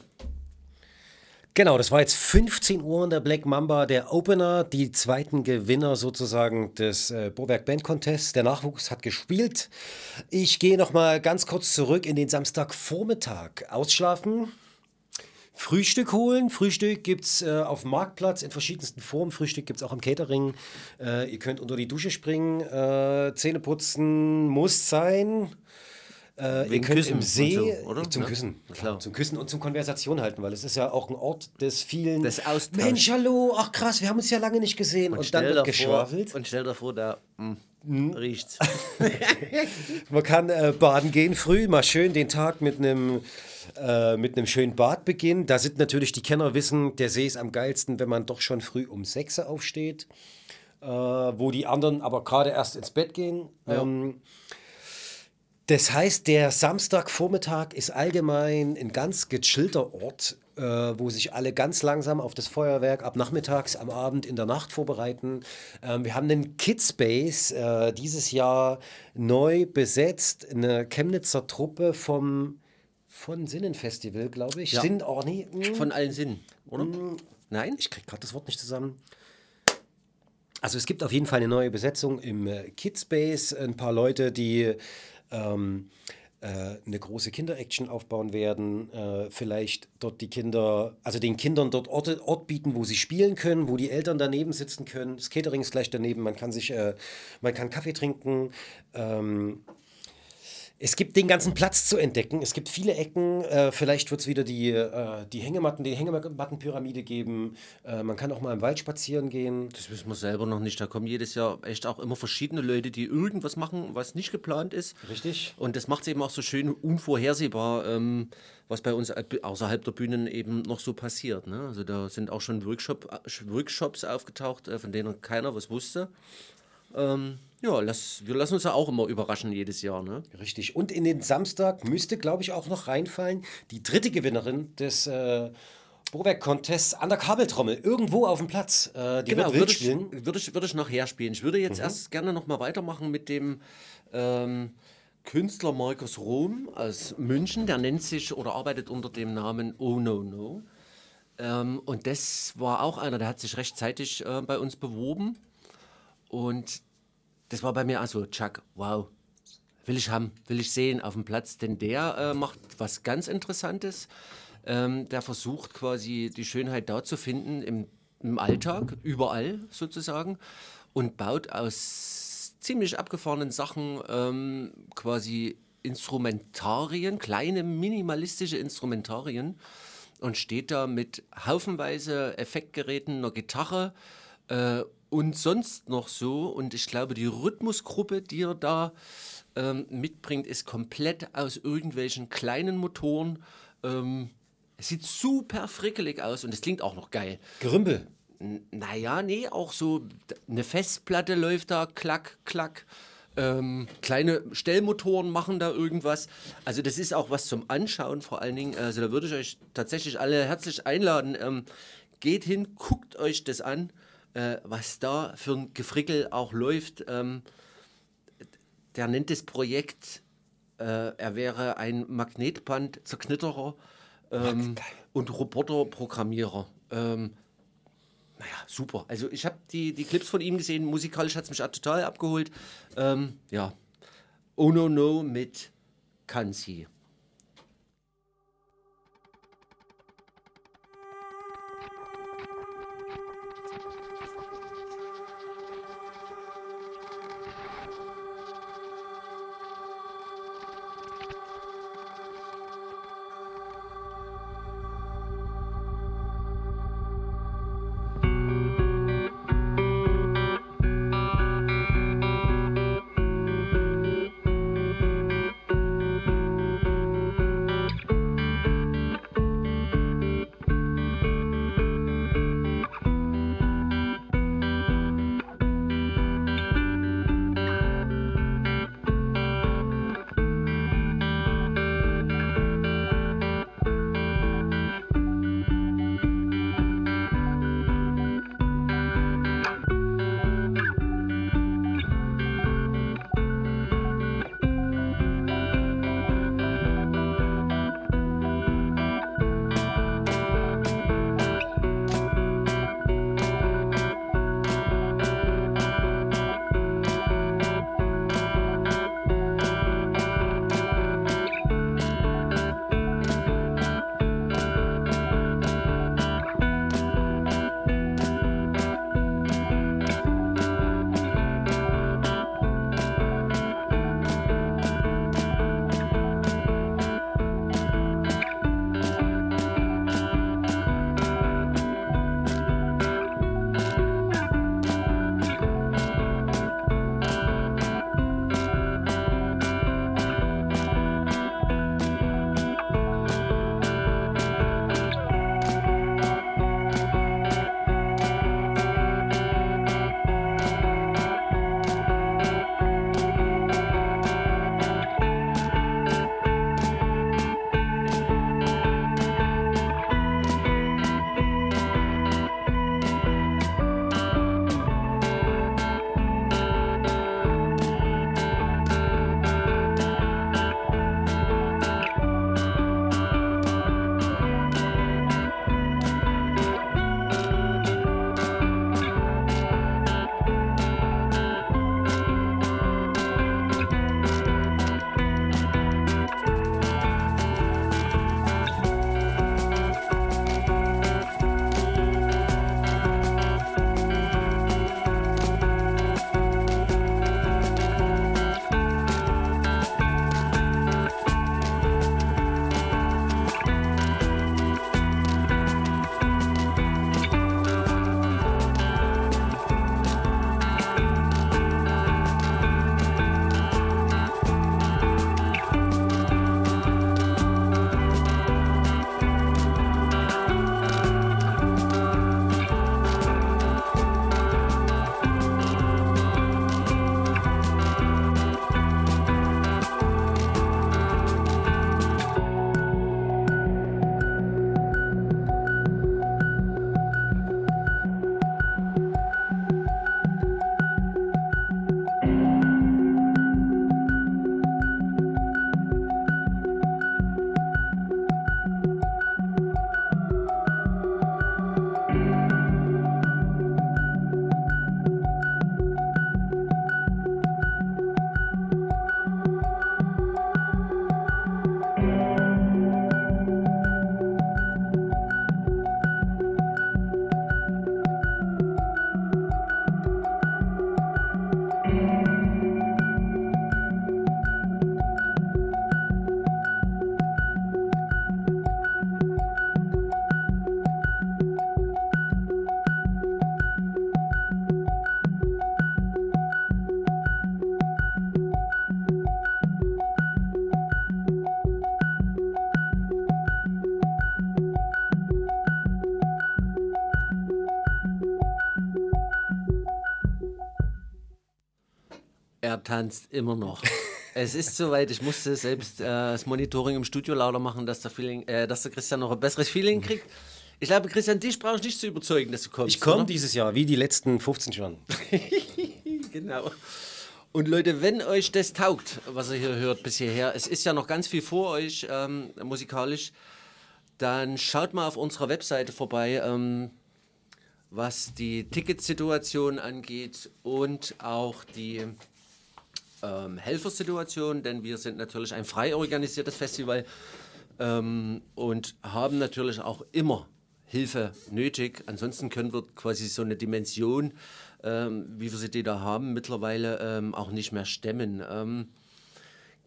Genau, das war jetzt 15 Uhr in der Black Mamba, der Opener, die zweiten Gewinner sozusagen des äh, Boberg Band Contests. Der Nachwuchs hat gespielt. Ich gehe noch mal ganz kurz zurück in den Samstagvormittag. Ausschlafen, Frühstück holen. Frühstück gibt es äh, auf dem Marktplatz in verschiedensten Formen. Frühstück gibt es auch im Catering. Äh, ihr könnt unter die Dusche springen. Äh, Zähne putzen muss sein. Äh, ihr könnt
Küssen
im
und
See
so,
zum
Ja,
Küssen,
klar.
zum Küssen und zum Konversation halten, weil es ist ja auch ein Ort des vielen.
Des Austauschs.
Mensch, hallo, ach krass, wir haben uns ja lange nicht gesehen und, dann
stell
wird geschwafelt.
und stell dir vor, da mm, riecht's.
Man kann äh, baden gehen früh, mal schön den Tag mit einem äh, mit einem schönen Bad beginnen. Da sind natürlich die Kenner wissen, der See ist am geilsten, wenn man doch schon früh um 6 Uhr aufsteht, äh, wo die anderen aber gerade erst ins Bett gehen. Ähm, das heißt, der Samstagvormittag ist allgemein ein ganz gechillter Ort, äh, wo sich alle ganz langsam auf das Feuerwerk ab nachmittags, am Abend, in der Nacht vorbereiten. Ähm, wir haben den Kidspace äh, dieses Jahr neu besetzt, eine Chemnitzer Truppe vom von Sinnenfestival, glaube ich.
Ja.
Sinn, oh nee, mm,
Von allen Sinnen, oder? Nein?
ich kriege gerade das Wort nicht zusammen. Also es gibt auf jeden Fall eine neue Besetzung im äh, Kidspace. Ein paar Leute, die ähm, äh, eine große Kinderaction aufbauen werden. Äh, vielleicht dort die Kinder, also den Kindern dort Orte, Ort bieten, wo sie spielen können, wo die Eltern daneben sitzen können. Das Catering ist gleich daneben. Man kann sich, äh, man kann Kaffee trinken. Ähm, es gibt den ganzen Platz zu entdecken. Es gibt viele Ecken. Äh, vielleicht wird es wieder die, äh, die Hängematten, die Hängemattenpyramide geben. Äh, man kann auch mal im Wald spazieren gehen.
Das wissen wir selber noch nicht. Da kommen jedes Jahr echt auch immer verschiedene Leute, die irgendwas machen, was nicht geplant ist.
Richtig.
Und das macht es eben auch so schön unvorhersehbar, ähm, was bei uns außerhalb der Bühnen eben noch so passiert. Ne? Also da sind auch schon Workshop, Workshops aufgetaucht, äh, von denen keiner was wusste. Ähm, ja, lass, wir lassen uns ja auch immer überraschen jedes Jahr. Ne?
Richtig. Und in den Samstag müsste, glaube ich, auch noch reinfallen die dritte Gewinnerin des äh, Bohrwerk-Contests an der Kabeltrommel, irgendwo auf dem Platz. Äh, die
Genau,
wird
würde ich,
spielen.
würde, ich, würde ich nachher spielen. Ich würde jetzt
Mhm.
erst gerne noch mal weitermachen mit dem ähm, Künstler Markus Rom aus München. Der nennt sich oder arbeitet unter dem Namen Oh No No. Ähm, und das war auch einer, der hat sich rechtzeitig äh, bei uns beworben. Und das war bei mir also, Chuck, wow, will ich haben, will ich sehen auf dem Platz, denn der äh, macht was ganz Interessantes. Ähm, der versucht quasi die Schönheit da zu finden im, im Alltag, überall sozusagen, und baut aus ziemlich abgefahrenen Sachen ähm, quasi Instrumentarien, kleine minimalistische Instrumentarien und steht da mit haufenweise Effektgeräten, einer Gitarre äh, und sonst noch so. Und ich glaube, die Rhythmusgruppe, die er da ähm, mitbringt, ist komplett aus irgendwelchen kleinen Motoren. Ähm, es sieht super frickelig aus und es klingt auch noch geil.
Gerümpel.
N- Naja, nee, auch so eine Festplatte läuft da, klack, klack. Ähm, kleine Stellmotoren machen da irgendwas. Also das ist auch was zum Anschauen vor allen Dingen. Also da würde ich euch tatsächlich alle herzlich einladen. Ähm, geht hin, guckt euch das an, äh, was da für ein Gefrickel auch läuft. Ähm, der nennt das Projekt, äh, er wäre ein Magnetband-Zerknitterer ähm, und Roboterprogrammierer. Ähm, naja, super. Also ich habe die, die Clips von ihm gesehen, musikalisch hat es mich total abgeholt. Ähm, ja, Oh No No mit Kanzi. Tanzt immer noch. es ist soweit, ich musste selbst äh, das Monitoring im Studio lauter machen, dass der, Feeling, äh, dass der Christian noch ein besseres Feeling kriegt. Ich glaube, Christian, dich brauche ich nicht zu überzeugen, dass du kommst.
Ich komme dieses Jahr, wie die letzten 15 Jahren.
Genau. Und Leute, wenn euch das taugt, was ihr hier hört bis hierher, es ist ja noch ganz viel vor euch ähm, musikalisch, dann schaut mal auf unserer Webseite vorbei, ähm, was die Ticketsituation angeht und auch die ähm, Helfersituation, denn wir sind natürlich ein frei organisiertes Festival ähm, und haben natürlich auch immer Hilfe nötig. Ansonsten können wir quasi so eine Dimension, ähm, wie wir sie die da haben, mittlerweile ähm, auch nicht mehr stemmen. Ähm,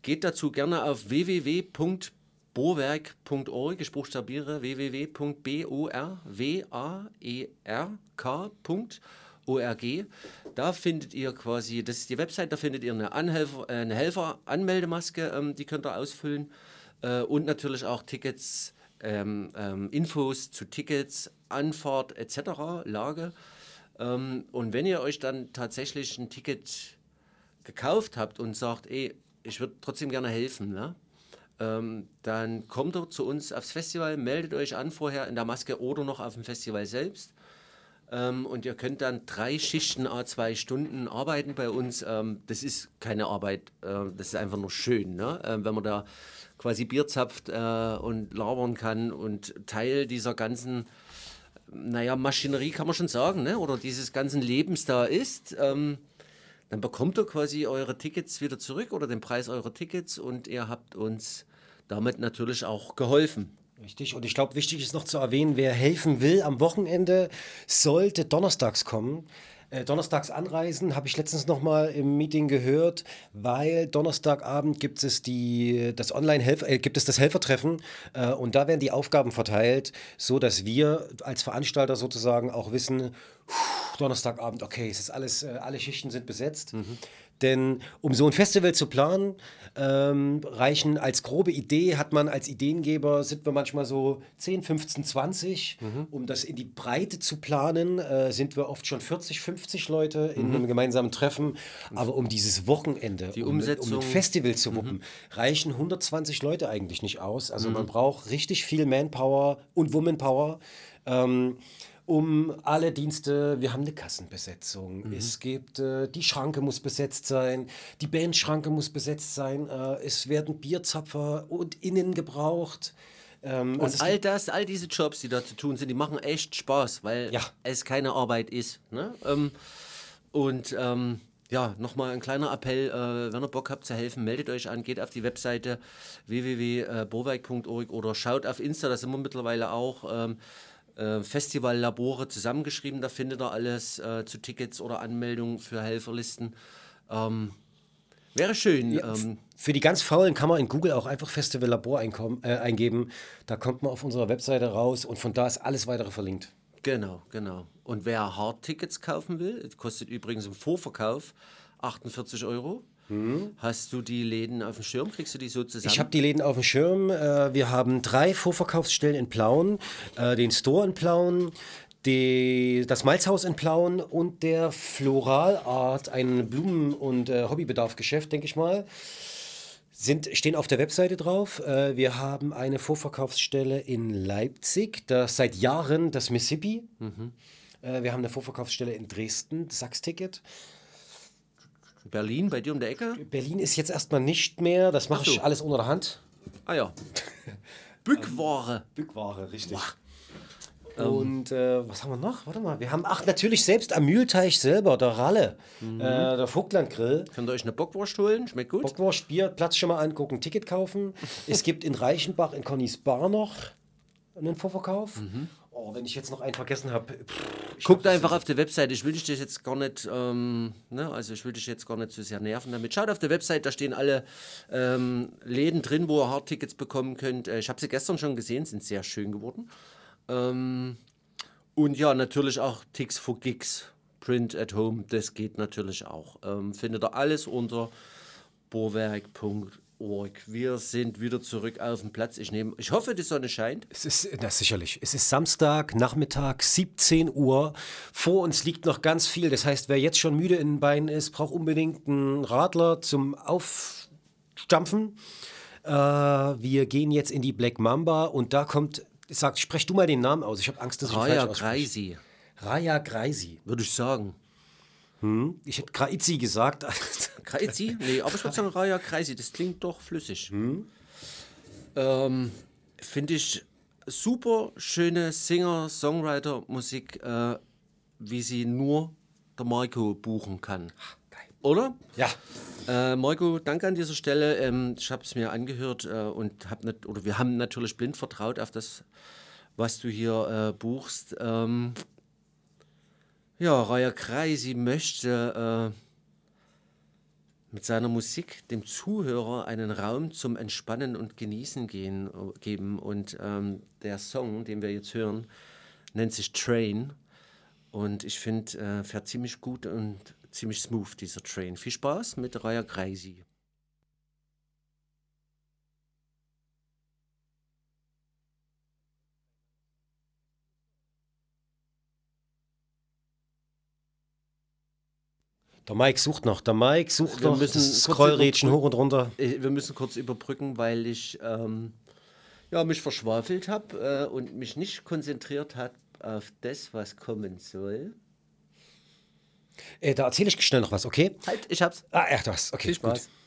geht dazu gerne auf www.bowerk.org, ich buchstabiere www.borwerk.org. Da findet ihr quasi, das ist die Website, da findet ihr eine, Anhelfer, äh, eine Helfer-Anmeldemaske, ähm, die könnt ihr ausfüllen. Äh, und natürlich auch Tickets, ähm, ähm, Infos zu Tickets, Anfahrt etc., Lage. Ähm, und wenn ihr euch dann tatsächlich ein Ticket gekauft habt und sagt, ey, ich würde trotzdem gerne helfen, ne? ähm, dann kommt ihr zu uns aufs Festival, meldet euch an vorher in der Maske oder noch auf dem Festival selbst. Ähm, und ihr könnt dann drei Schichten, a zwei Stunden arbeiten bei uns. Ähm, das ist keine Arbeit, äh, das ist einfach nur schön, ne? ähm, wenn man da quasi Bier zapft äh, und labern kann und Teil dieser ganzen, naja, Maschinerie kann man schon sagen, ne? oder dieses ganzen Lebens da ist. Ähm, dann bekommt ihr quasi eure Tickets wieder zurück oder den Preis eurer Tickets und ihr habt uns damit natürlich auch geholfen.
Richtig. Und ich glaube, wichtig ist noch zu erwähnen, wer helfen will am Wochenende, sollte donnerstags kommen. Äh, donnerstags anreisen, habe ich letztens noch mal im Meeting gehört, weil Donnerstagabend gibt es die das Online äh, gibt es das Helfertreffen äh, und da werden die Aufgaben verteilt, so dass wir als Veranstalter sozusagen auch wissen, puh, Donnerstagabend, okay, es ist alles, äh, alle Schichten sind besetzt. Denn um so ein Festival zu planen, ähm, reichen als grobe Idee, hat man als Ideengeber, sind wir manchmal so 10, 15, 20. Um das in die Breite zu planen, äh, sind wir oft schon 40, 50 Leute in
Mhm.
einem gemeinsamen Treffen. Aber um dieses Wochenende,
Die
um,
Umsetzung. Mhm.
um ein Festival zu wuppen, reichen 120 Leute eigentlich nicht aus. Also
Mhm.
man braucht richtig viel Manpower und Womanpower. Ähm, um alle Dienste, wir haben eine Kassenbesetzung,
Mhm.
es gibt, äh, die Schranke muss besetzt sein, die Bandschranke muss besetzt sein, äh, es werden Bierzapfer und innen gebraucht. Ähm,
Und all das, all diese Jobs, die da zu tun sind, die machen echt Spaß, weil es keine Arbeit ist. Ne? Ähm, und ähm, ja, nochmal ein kleiner Appell, äh, wenn ihr Bock habt zu helfen, meldet euch an, geht auf die Webseite www.borweig.org oder schaut auf Insta, da sind wir mittlerweile auch. Ähm, äh, Festivallabore zusammengeschrieben, da findet ihr alles äh, zu Tickets oder Anmeldungen für Helferlisten. Ähm, wäre schön.
Ja,
ähm,
Für die ganz Faulen kann man in Google auch einfach Festival Labor einkommen, äh, eingeben. Da kommt man auf unserer Webseite raus und von da ist alles weitere verlinkt.
Genau, genau. Und wer Hardtickets kaufen will, kostet übrigens im Vorverkauf 48 Euro. Hast du die Läden auf dem Schirm? Kriegst du die so zusammen?
Ich habe die Läden auf dem Schirm. Äh, wir haben drei Vorverkaufsstellen in Plauen, äh, den Store in Plauen, die, das Malzhaus in Plauen und der Floralart, ein Blumen- und äh, Hobbybedarfgeschäft, denke ich mal. Sind, stehen auf der Webseite drauf. Äh, wir haben eine Vorverkaufsstelle in Leipzig, das seit Jahren das Mississippi.
Mhm.
Äh, wir haben eine Vorverkaufsstelle in Dresden, das Sachs-Ticket.
Berlin, bei dir um der Ecke?
Berlin ist jetzt erstmal nicht mehr, das mache
Ach so.
ich alles unter der Hand.
Ah ja. Bückware.
Bückware, richtig.
Ähm.
Und äh, was haben wir noch? Warte mal. Wir haben, ach, natürlich selbst am Mühlteich selber, der Ralle,
Mhm.
äh, der Vogtlandgrill.
Könnt ihr euch eine Bockwurst holen? Schmeckt gut.
Bockwurst, Bier, Platz schon mal angucken, Ticket kaufen. es gibt in Reichenbach, in Connys Bar noch einen Vorverkauf. Oh, wenn ich jetzt noch einen vergessen habe.
Guckt einfach auf der Webseite. Ich will dich jetzt gar nicht, ähm, ne, also ich will dich jetzt gar nicht zu sehr nerven damit. Schaut auf der Webseite, da stehen alle ähm, Läden drin, wo ihr Hardtickets bekommen könnt. Äh, ich habe sie gestern schon gesehen, sind sehr schön geworden. Ähm, und ja, natürlich auch Ticks for Gigs. Print at Home, das geht natürlich auch. Ähm, findet ihr alles unter bohrwerk.org. Wir sind wieder zurück auf dem Platz. Ich, nehme, ich hoffe, die Sonne scheint.
Es ist, na sicherlich. Es ist Samstag, Nachmittag, 17 Uhr. Vor uns liegt noch ganz viel. Das heißt, wer jetzt schon müde in den Beinen ist, braucht unbedingt einen Radler zum Aufstampfen. Äh, wir gehen jetzt in die Black Mamba und da kommt, sag, sprech du mal den Namen aus. Ich habe Angst, dass ich ihn
Raya
falsch ausspreche.
Greisi,
Raya Greisi.
würde ich sagen.
Hm? Ich hätte Graizi gesagt.
Kreizi? Nee, aber ich würde sagen Raya Kreisi, das klingt doch flüssig. Ähm, Finde ich super schöne Singer-Songwriter-Musik, äh, wie sie nur der Marco buchen kann. Oder?
ja.
Äh, Marco, danke an dieser Stelle. Ähm, ich habe es mir angehört äh, und hab nicht, oder wir haben natürlich blind vertraut auf das, was du hier äh, buchst. Ähm, ja, Raya Kreisi möchte äh, mit seiner Musik dem Zuhörer einen Raum zum Entspannen und Genießen gehen, äh, geben. Und ähm, der Song, den wir jetzt hören, nennt sich Train. Und ich finde, äh, fährt ziemlich gut und ziemlich smooth, dieser Train. Viel Spaß mit Raya Kreisi.
Der Mike sucht noch. Der Mike sucht
Wir
noch.
müssen
das Scrollrädchen hoch und runter.
Wir müssen kurz überbrücken, weil ich ähm, ja, mich verschwafelt habe äh, und mich nicht konzentriert habe auf das, was kommen soll.
Äh, da erzähle ich schnell noch was, okay?
Halt, ich hab's.
Ah, ja, du hast. Okay,
Viel Spaß.
Gut.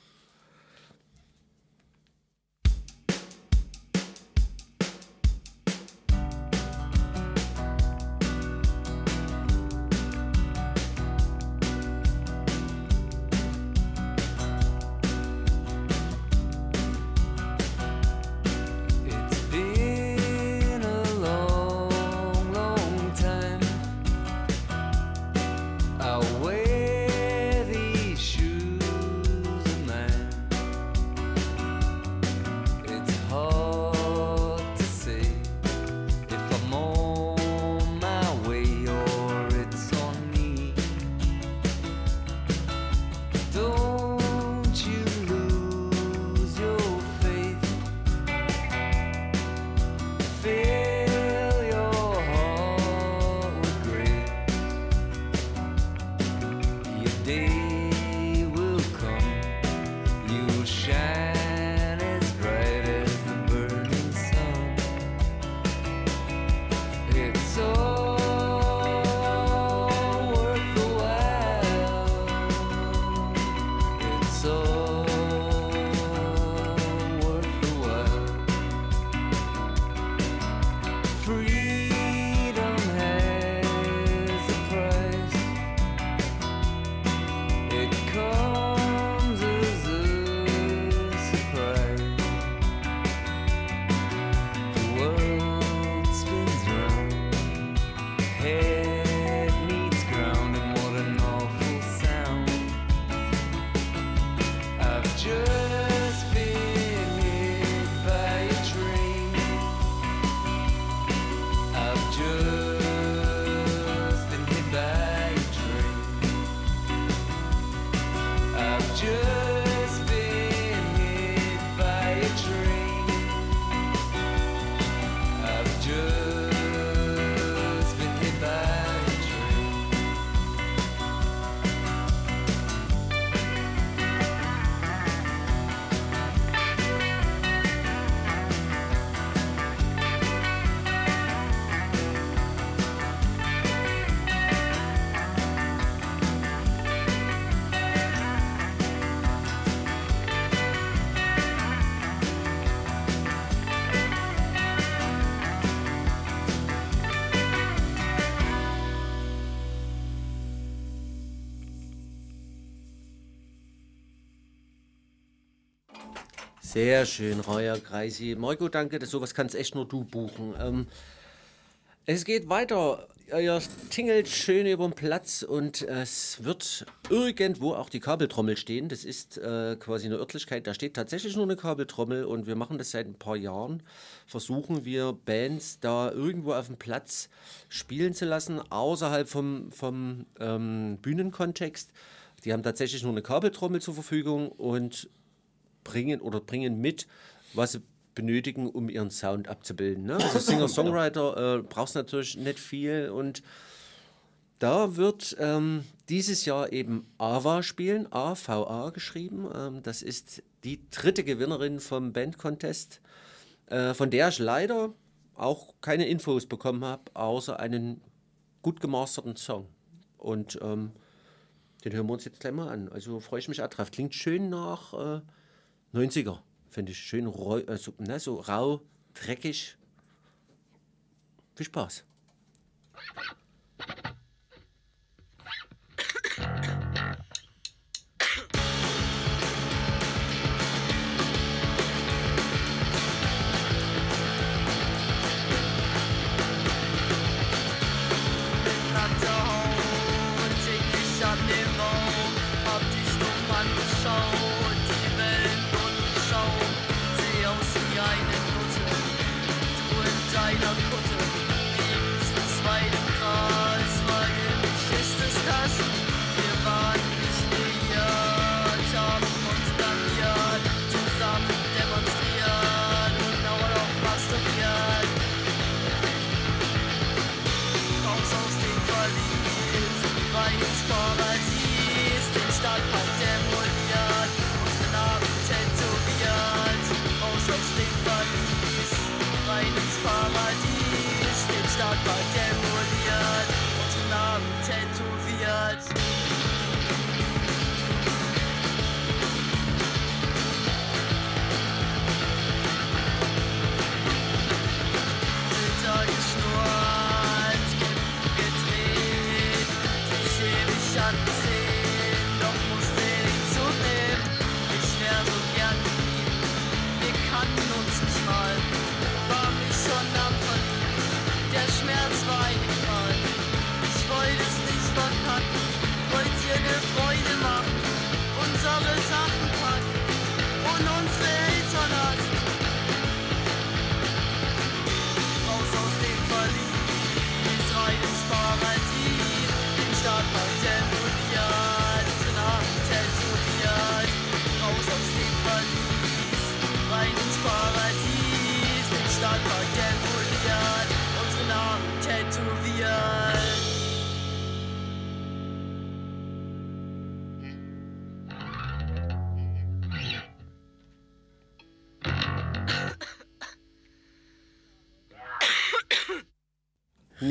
Sehr schön, Raya Kreisi. Marco, danke, das, sowas kannst echt nur du buchen. Ähm, es geht weiter. Ihr tingelt schön über den Platz und es wird irgendwo auch die Kabeltrommel stehen. Das ist äh, quasi eine Örtlichkeit, da steht tatsächlich nur eine Kabeltrommel und wir machen das seit ein paar Jahren. Versuchen wir Bands da irgendwo auf dem Platz spielen zu lassen, außerhalb vom, vom ähm, Bühnenkontext. Die haben tatsächlich nur eine Kabeltrommel zur Verfügung und bringen oder bringen mit, was sie benötigen, um ihren Sound abzubilden. Ne? Also Singer-Songwriter äh, brauchst natürlich nicht viel und da wird ähm, dieses Jahr eben AVA spielen, AVA geschrieben. Ähm, das ist die dritte Gewinnerin vom Band Contest, äh, von der ich leider auch keine Infos bekommen habe, außer einen gut gemasterten Song. Und ähm, den hören wir uns jetzt gleich mal an. Also freue ich mich auch drauf. Klingt schön nach äh, 90er, finde ich. Schön rau, also, ne, so rau, dreckig. Viel Spaß. I
know the culture.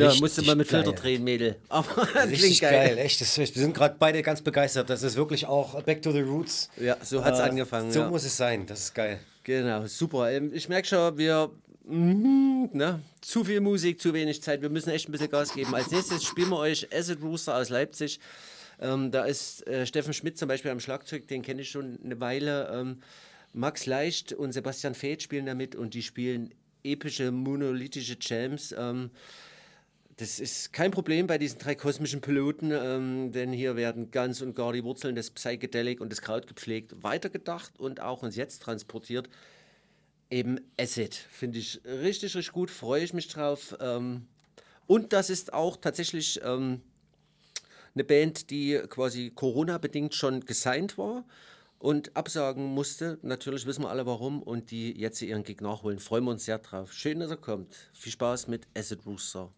Ja, musste mal mit Filter
geil.
drehen, Mädel. Aber
Richtig
klingt
geil. echt. Das, wir sind gerade beide ganz begeistert. Das ist wirklich auch Back to the Roots.
Ja, so hat's
Äh,
angefangen.
So
ja.
muss es sein. Das ist geil.
Genau, super. Ähm, Ich merke schon, wir. mhm, Ne, zu viel Musik, zu wenig Zeit. Wir müssen echt ein bisschen Gas geben. Als nächstes spielen wir euch Acid Rooster aus Leipzig. Ähm, da ist äh, Steffen Schmidt zum Beispiel am Schlagzeug, den kenne ich schon eine Weile. Ähm, Max Leicht und Sebastian Feth spielen damit und die spielen epische, monolithische Jams. Ähm, das ist kein Problem bei diesen drei kosmischen Piloten, ähm, denn hier werden ganz und gar die Wurzeln des Psychedelic und des Kraut gepflegt, weitergedacht und auch uns jetzt transportiert. Eben Acid. Finde ich richtig, richtig gut, freue ich mich drauf. Ähm, und das ist auch tatsächlich ähm, eine Band, die quasi Corona-bedingt schon gesigned war und absagen musste. Natürlich wissen wir alle warum und die jetzt ihren Gig nachholen. Freuen wir uns sehr drauf. Schön, dass er kommt. Viel Spaß mit Acid Rooster.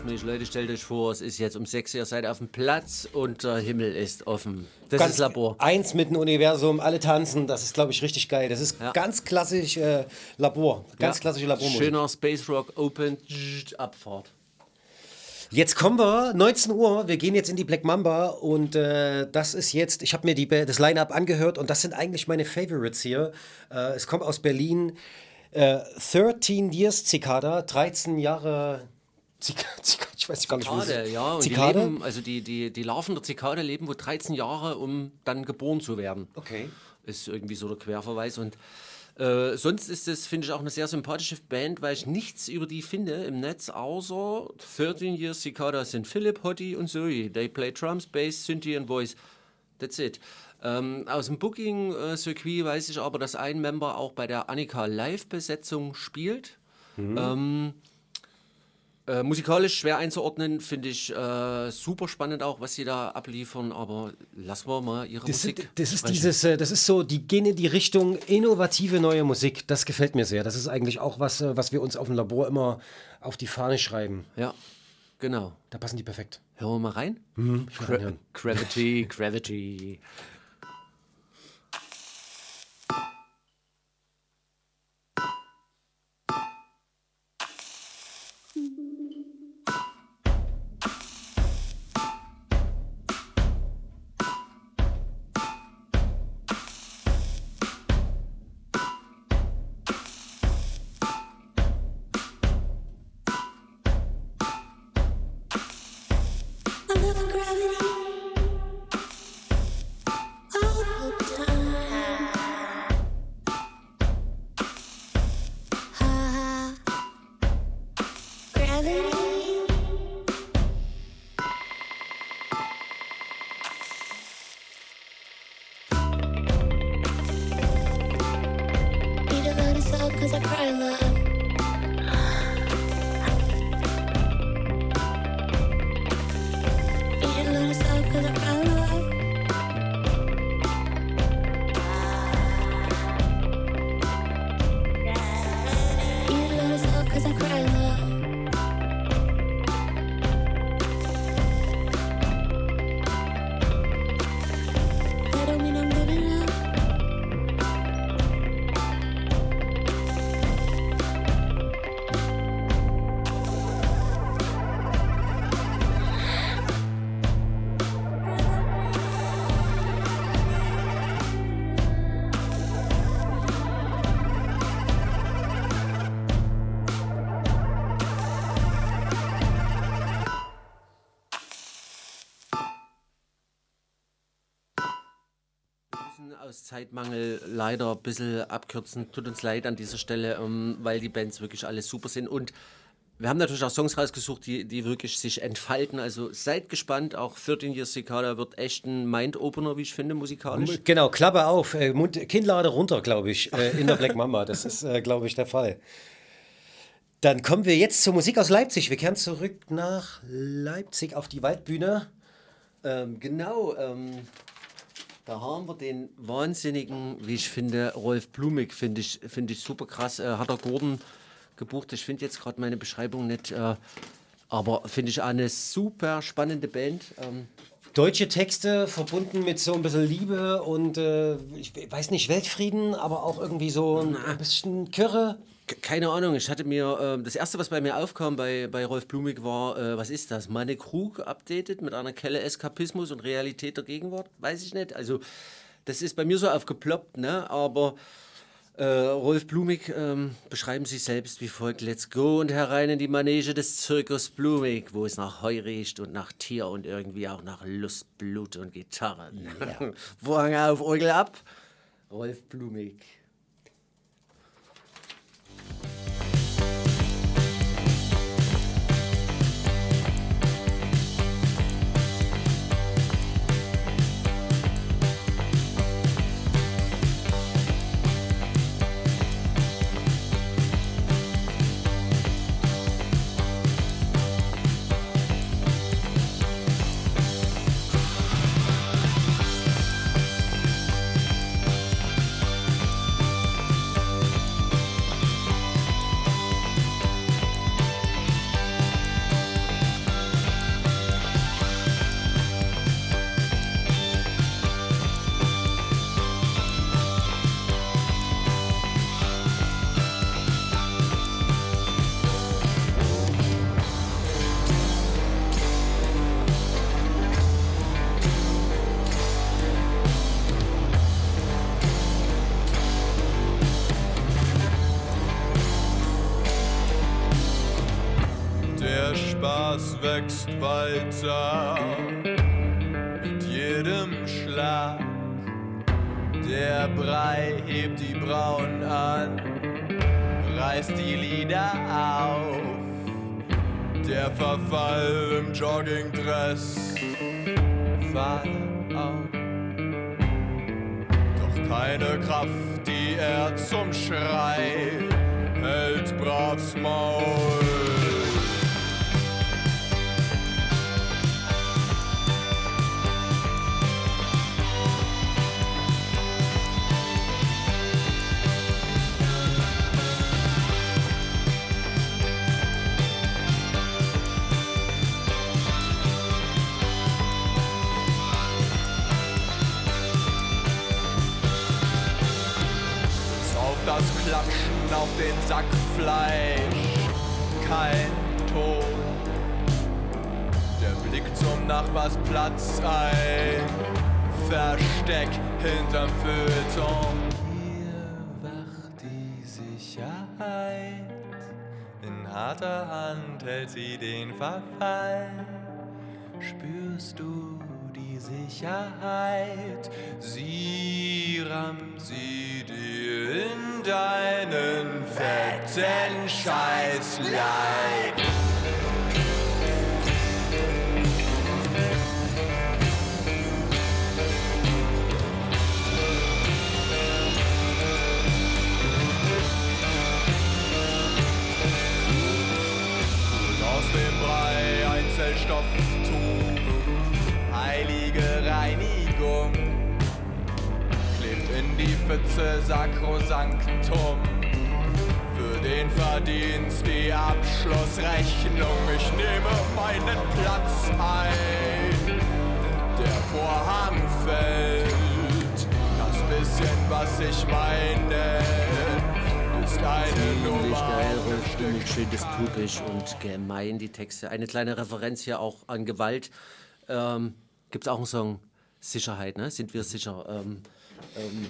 Kosmisch. Leute, stellt euch vor, es ist jetzt um 6 Uhr, ihr seid auf dem Platz und der Himmel ist offen. Das
ganz
ist Labor.
Eins mit dem Universum, alle tanzen, das ist, glaube ich, richtig geil. Das ist ganz klassisch äh, Labor, ganz
Ja.
klassische Labormusik.
Schöner Space Rock Open Abfahrt.
Jetzt kommen wir, 19 Uhr, wir gehen jetzt in die Black Mamba und äh, das ist jetzt, ich habe mir die, das Line-Up angehört und das sind eigentlich meine Favorites hier. Äh, es kommt aus Berlin, äh, 13 Years Cicada, 13 Jahre Zika, Zika, ich weiß gar nicht, wo
Zikade,
sie-
ja. Und die
Zikade?
leben, also die, die, die Larven der Zikade leben wohl 13 Jahre, um dann geboren zu werden.
Okay.
Ist irgendwie so der Querverweis. Und äh, sonst ist es, finde ich, auch eine sehr sympathische Band, weil ich nichts über die finde im Netz, außer 13 Years Cicada sind Philipp, Hottie und Zoe. They play Drums, Bass, Synthie und Voice. That's it. Ähm, aus dem Booking-Circuit weiß ich aber, dass ein Member auch bei der Annika Live-Besetzung spielt. Ähm, äh, musikalisch schwer einzuordnen, finde ich äh, super spannend auch, was sie da abliefern, aber lassen wir mal ihre
Das,
Musik.
sind, das ist
sprechen.
dieses, äh, das ist so, die gehen in die Richtung innovative neue Musik. Das gefällt mir sehr. Das ist eigentlich auch was, äh, was wir uns auf dem Labor immer auf die Fahne schreiben.
Ja, genau.
Da passen die perfekt.
Hören wir mal rein?
Mhm, ich
Gra. Gravity, Gravity. Zeitmangel leider ein bisschen abkürzen. Tut uns leid an dieser Stelle, ähm, weil die Bands wirklich alle super sind. Und wir haben natürlich auch Songs rausgesucht, die, die wirklich sich entfalten. Also seid gespannt. Auch 13 Years Cicada wird echt ein Mind-Opener, wie ich finde, musikalisch.
Genau, Klappe auf, äh, Mund, Kinnlade runter, glaube ich, äh, in der Black Mamba. Das ist, äh, glaube ich, der Fall. Dann kommen wir jetzt zur Musik aus Leipzig. Wir kehren zurück nach Leipzig auf die Waldbühne.
Ähm, genau, ähm, da haben wir den wahnsinnigen, wie ich finde, Rolf Blumig, finde ich, finde ich super krass. Äh, hat er Gordon gebucht. Ich finde jetzt gerade meine Beschreibung nicht, äh, aber finde ich eine super spannende Band. Ähm,
Deutsche Texte verbunden mit so ein bisschen Liebe und äh, ich weiß nicht, Weltfrieden, aber auch irgendwie so ein, ein bisschen Kirre.
Ke- Keine Ahnung, ich hatte mir, ähm, das erste, was bei mir aufkam bei, bei Rolf Blumig war, äh, was ist das? Meine Krug updated mit einer Kelle Eskapismus und Realität der Gegenwart? Weiß ich nicht. Also, das ist bei mir so aufgeploppt, ne? Aber äh, Rolf Blumig ähm, beschreiben sich selbst wie folgt: Let's go und herein in die Manege des Zirkus Blumig, wo es nach Heu riecht und nach Tier und irgendwie auch nach Lust, Blut und Gitarre. Vorhang auf, Orgel ab. Rolf Blumig.
Música
Spaß wächst weiter mit jedem Schlag. Der Brei hebt die Brauen an, reißt die Lieder auf. Der Verfall im Joggingdress, Fahne auf. Doch keine Kraft, die er zum Schrei hält bravs Maul. Den Sack Fleisch, kein Ton. Der Blick zum Nachbarsplatz, ein Versteck hinterm Feuilleton. Hier wacht die Sicherheit, in harter Hand hält sie den Verfall. Spürst du Sicherheit? Sie rammt sie dir in deinen fetten Scheißleib. Pfütze Sakrosanktum. Für den Verdienst die Abschlussrechnung, ich nehme meinen Platz ein. Der Vorhang fällt, das bisschen, was ich meine, ist eine Nummer.
stimmig, schön dystopisch und gemein, die Texte. Eine kleine Referenz hier auch an Gewalt. Ähm, Gibt es auch einen Song Sicherheit, ne? Sind wir sicher? Ähm, ähm,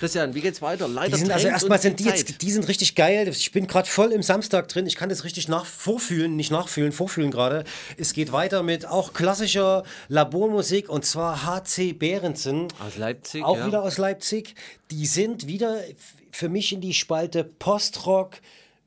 Christian, wie geht's weiter? Leider
Die sind also erstmal sind die
Zeit.
jetzt, die sind richtig geil. Ich bin gerade voll im Samstag drin. Ich kann das richtig nach vorfühlen, nicht nachfühlen, vorfühlen gerade. Es geht weiter mit auch klassischer Labormusik und zwar HC Behrensen.
Aus Leipzig,
Auch
ja.
wieder aus Leipzig. Die sind wieder für mich in die Spalte Postrock.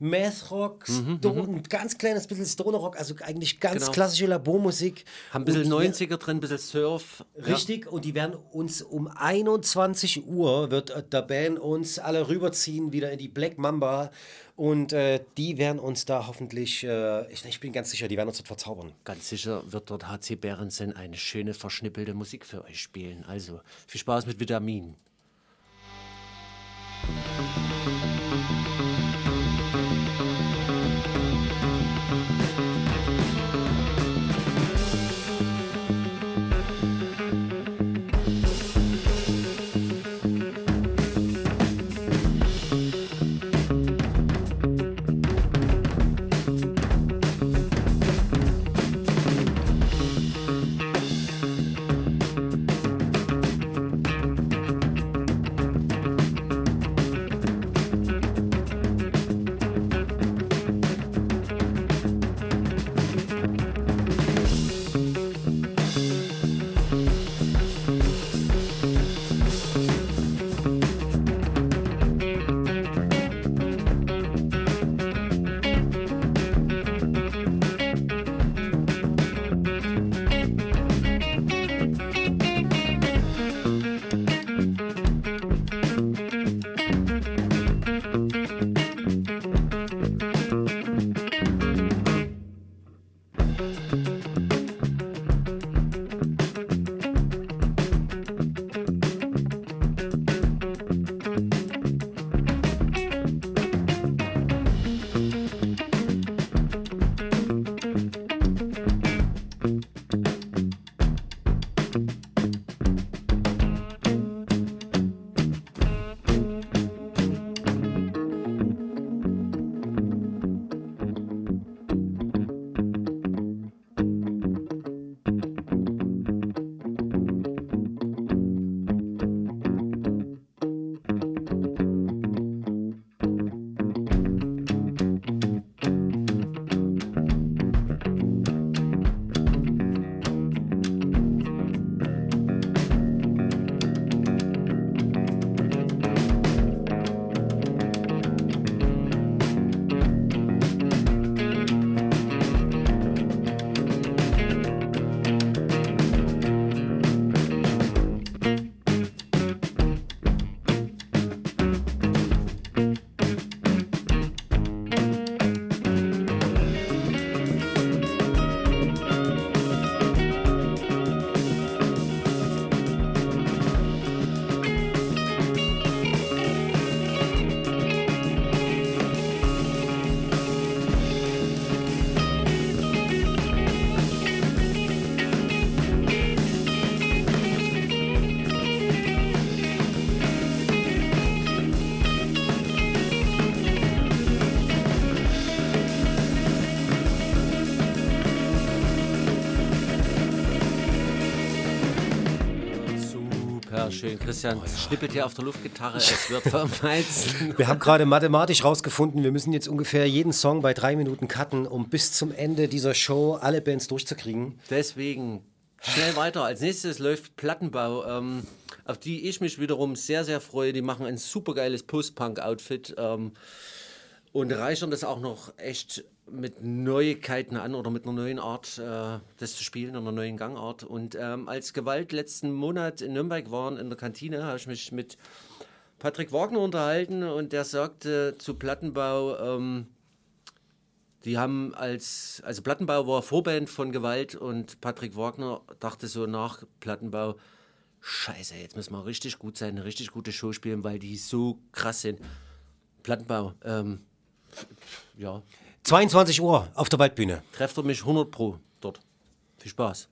Mathrock, Sto- ein ganz kleines bisschen Stoner-Rock, also eigentlich ganz
Mhm, Genau.
klassische Labormusik.
Haben ein bisschen
Und die-
90er drin, ein bisschen Surf. Ja.
Richtig, und die werden uns um 21 Uhr, wird äh, der Band uns alle rüberziehen, wieder in die Black Mamba. Und äh, die werden uns da hoffentlich, äh, ich, ich bin ganz sicher, die werden uns dort verzaubern.
Ganz sicher wird dort HC Behrensen eine schöne, verschnippelte Musik für euch spielen. Also viel Spaß mit Vitamin. schön. Christian schnippelt hier auf der Luftgitarre. Es wird Hals.
Wir haben gerade mathematisch rausgefunden, wir müssen jetzt ungefähr jeden Song bei drei Minuten cutten, um bis zum Ende dieser Show alle Bands durchzukriegen.
Deswegen schnell weiter. Als nächstes läuft Plattenbau, ähm, auf die ich mich wiederum sehr, sehr freue. Die machen ein supergeiles Post-Punk-Outfit ähm, und reichern das auch noch echt mit Neuigkeiten an oder mit einer neuen Art, äh, das zu spielen, einer neuen Gangart. Und ähm, als Gewalt letzten Monat in Nürnberg waren, in der Kantine, habe ich mich mit Patrick Wagner unterhalten und der sagte zu Plattenbau, ähm, die haben als, also Plattenbau war Vorband von Gewalt und Patrick Wagner dachte so nach Plattenbau, scheiße, jetzt müssen wir richtig gut sein, eine richtig gute Show spielen, weil die so krass sind. Plattenbau, ähm, ja,
22 Uhr auf der Waldbühne.
trefft er mich 100 pro dort. Viel Spaß.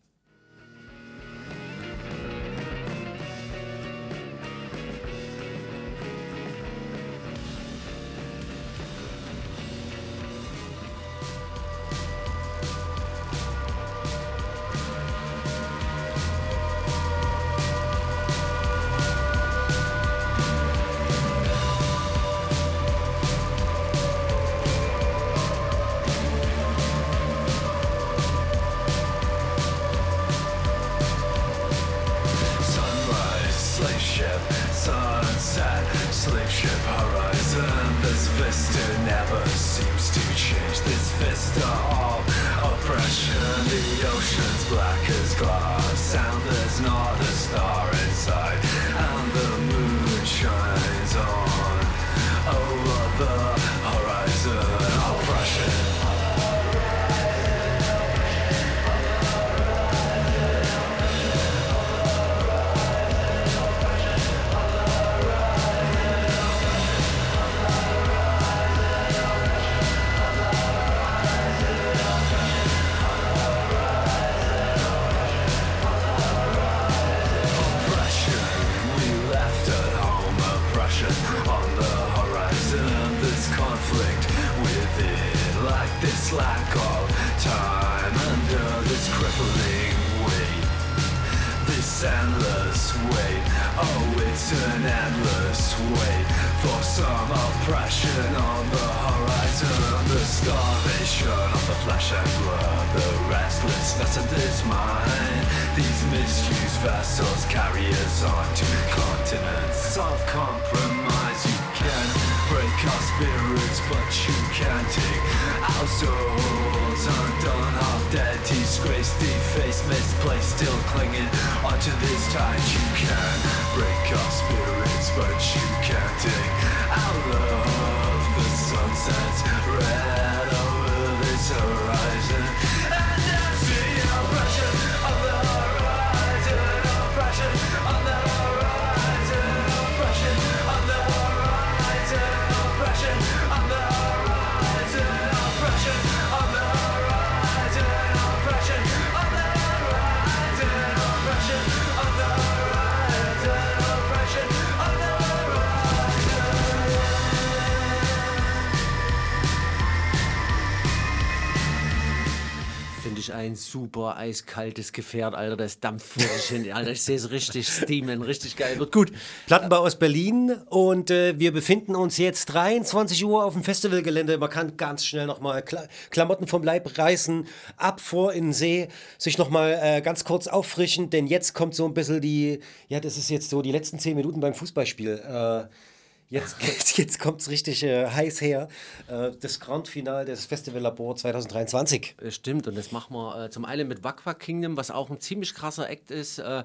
Ein super eiskaltes Gefährt, Alter. Das dampft hin. Alter, ich sehe es richtig steamen, richtig geil. Wird gut.
Plattenbau aus Berlin und äh, wir befinden uns jetzt 23 Uhr auf dem Festivalgelände. Man kann ganz schnell nochmal Kla Klamotten vom Leib reißen, ab vor in den See, sich nochmal äh, ganz kurz auffrischen, denn jetzt kommt so ein bisschen die, ja, das ist jetzt so die letzten 10 Minuten beim Fußballspiel. Äh, Jetzt, jetzt, kommt es richtig äh, heiß her. Äh, das Grand Final des Festival Labor 2023.
Äh, Stimmt, und das machen wir äh, zum einen mit Wakwa Kingdom, was auch ein ziemlich krasser Act ist, äh,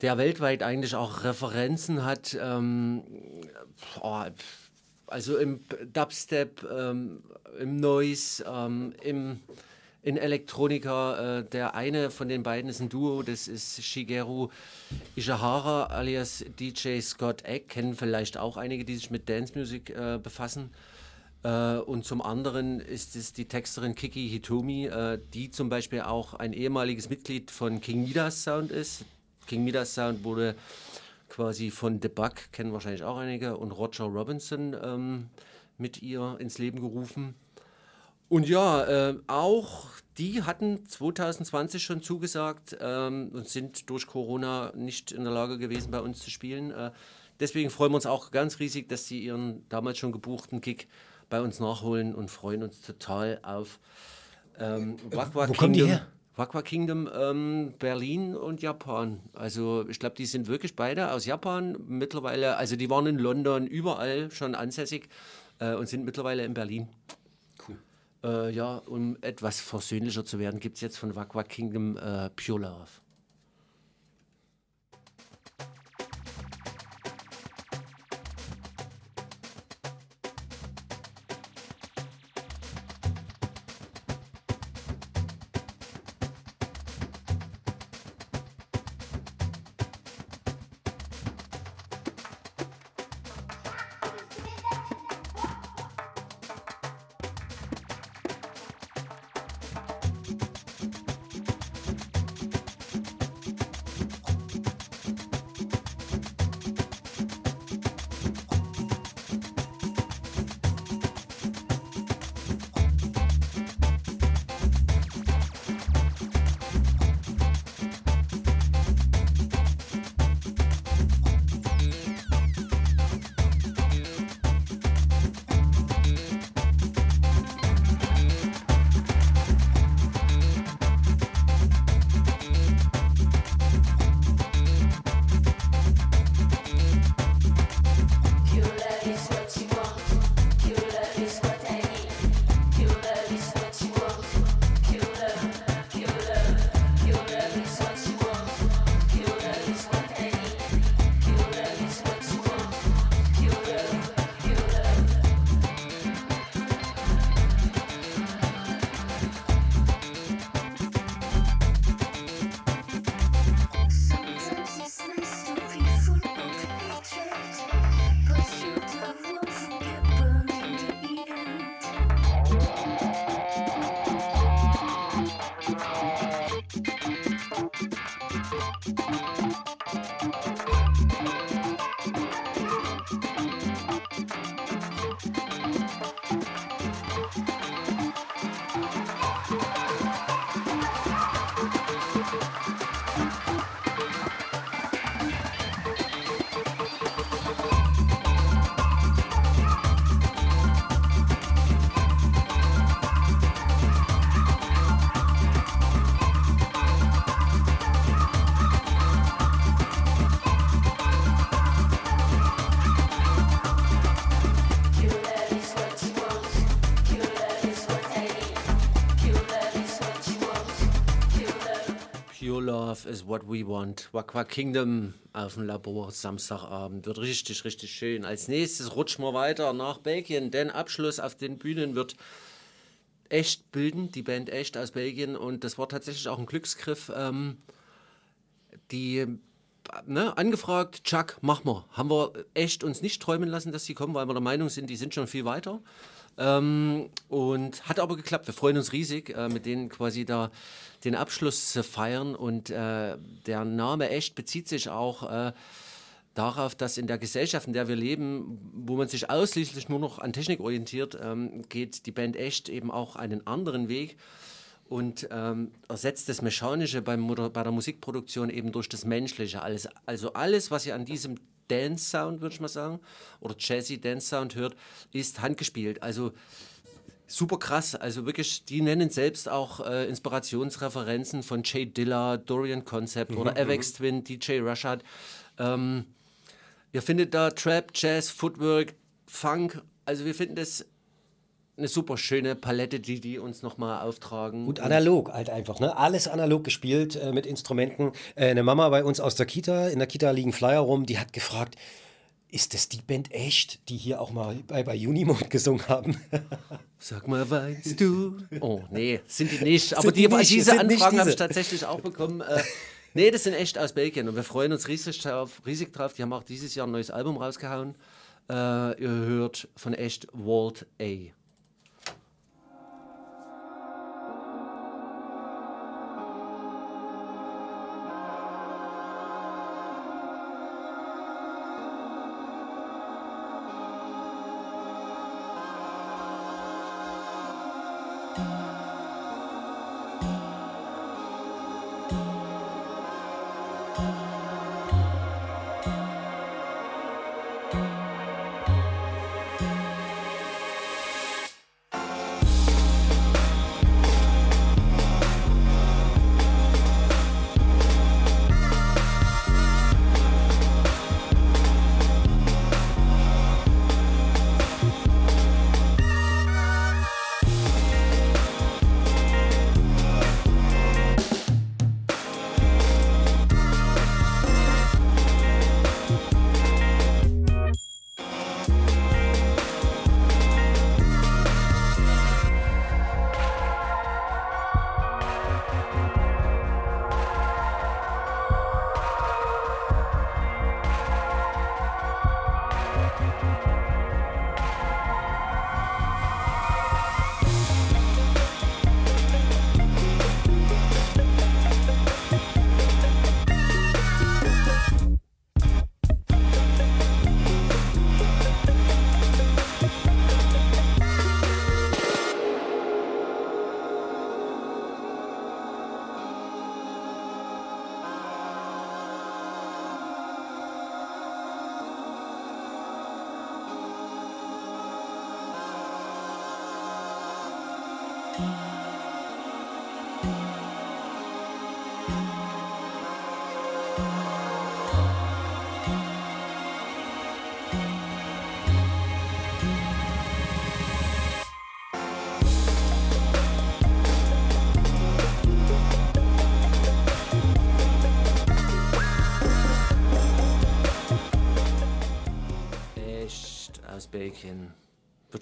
der weltweit eigentlich auch Referenzen hat. Ähm, oh, also im Dubstep, ähm, im Noise, ähm, im, in Elektronika. Äh, der eine von den beiden ist ein Duo, das ist Shigeru Ishihara alias DJ Scott Egg. Kennen vielleicht auch einige, die sich mit Dance Music äh, befassen. Äh, und zum anderen ist es die Texterin Kiki Hitomi, äh, die zum Beispiel auch ein ehemaliges Mitglied von King Midas Sound ist. King Midas Sound wurde quasi von The Bug, kennen wahrscheinlich auch einige, und Roger Robinson ähm, mit ihr ins Leben gerufen. Und ja, äh, auch die hatten 2020 schon zugesagt ähm, und sind durch Corona nicht in der Lage gewesen, bei uns zu spielen. Äh, deswegen freuen wir uns auch ganz riesig, dass sie ihren damals schon gebuchten Gig bei uns nachholen und freuen uns total auf ähm, Wakwa
wo kommen die
Kingdom.
her?
Wakwa Kingdom, ähm, Berlin und Japan. Also ich glaube, die sind wirklich beide aus Japan mittlerweile. Also die waren in London überall schon ansässig äh, und sind mittlerweile in Berlin. Äh, ja, um etwas versöhnlicher zu werden, gibt es jetzt von Wakwa Kingdom äh, Pure Love. What we want. Wakwa Kingdom auf dem Labor Samstagabend. Wird richtig, richtig schön. Als nächstes rutschen wir weiter nach Belgien, denn Abschluss auf den Bühnen wird echt bilden, die Band echt aus Belgien. Und das war tatsächlich auch ein Glücksgriff. Ähm, die ne, angefragt, Chuck, mach mal. Haben wir echt uns nicht träumen lassen, dass die kommen, weil wir der Meinung sind, die sind schon viel weiter. Ähm, und hat aber geklappt. Wir freuen uns riesig, äh, mit denen quasi da den Abschluss zu feiern. Und äh, der Name echt bezieht sich auch äh, darauf, dass in der Gesellschaft, in der wir leben, wo man sich ausschließlich nur noch an Technik orientiert, ähm, geht die Band echt eben auch einen anderen Weg und ähm, ersetzt das Mechanische beim, bei der Musikproduktion eben durch das Menschliche. Alles, also alles, was ihr an diesem Dance-Sound, würde ich mal sagen, oder Jazzy-Dance-Sound hört, ist handgespielt. Also super krass. Also wirklich, die nennen selbst auch äh, Inspirationsreferenzen von Jay Dilla, Dorian Concept
Mhm,
oder
mhm.
Avex Twin, DJ Rashad. Ähm, ihr findet da Trap, Jazz, Footwork, Funk. Also wir finden das eine super schöne Palette, die die uns nochmal auftragen.
Und analog halt einfach, ne? Alles analog gespielt äh, mit Instrumenten. Äh, eine Mama bei uns aus der Kita, in der Kita liegen Flyer rum, die hat gefragt, ist das die Band echt, die hier auch mal bei, bei Unimond gesungen haben?
Sag mal, weißt du? Oh, nee, sind die nicht. Aber die,
die nicht,
diese Anfragen habe ich tatsächlich auch bekommen. Äh, nee, das sind echt aus Belgien und wir freuen uns riesig drauf. Riesig drauf. Die haben auch dieses Jahr ein neues Album rausgehauen. Äh, ihr hört von echt Walt A.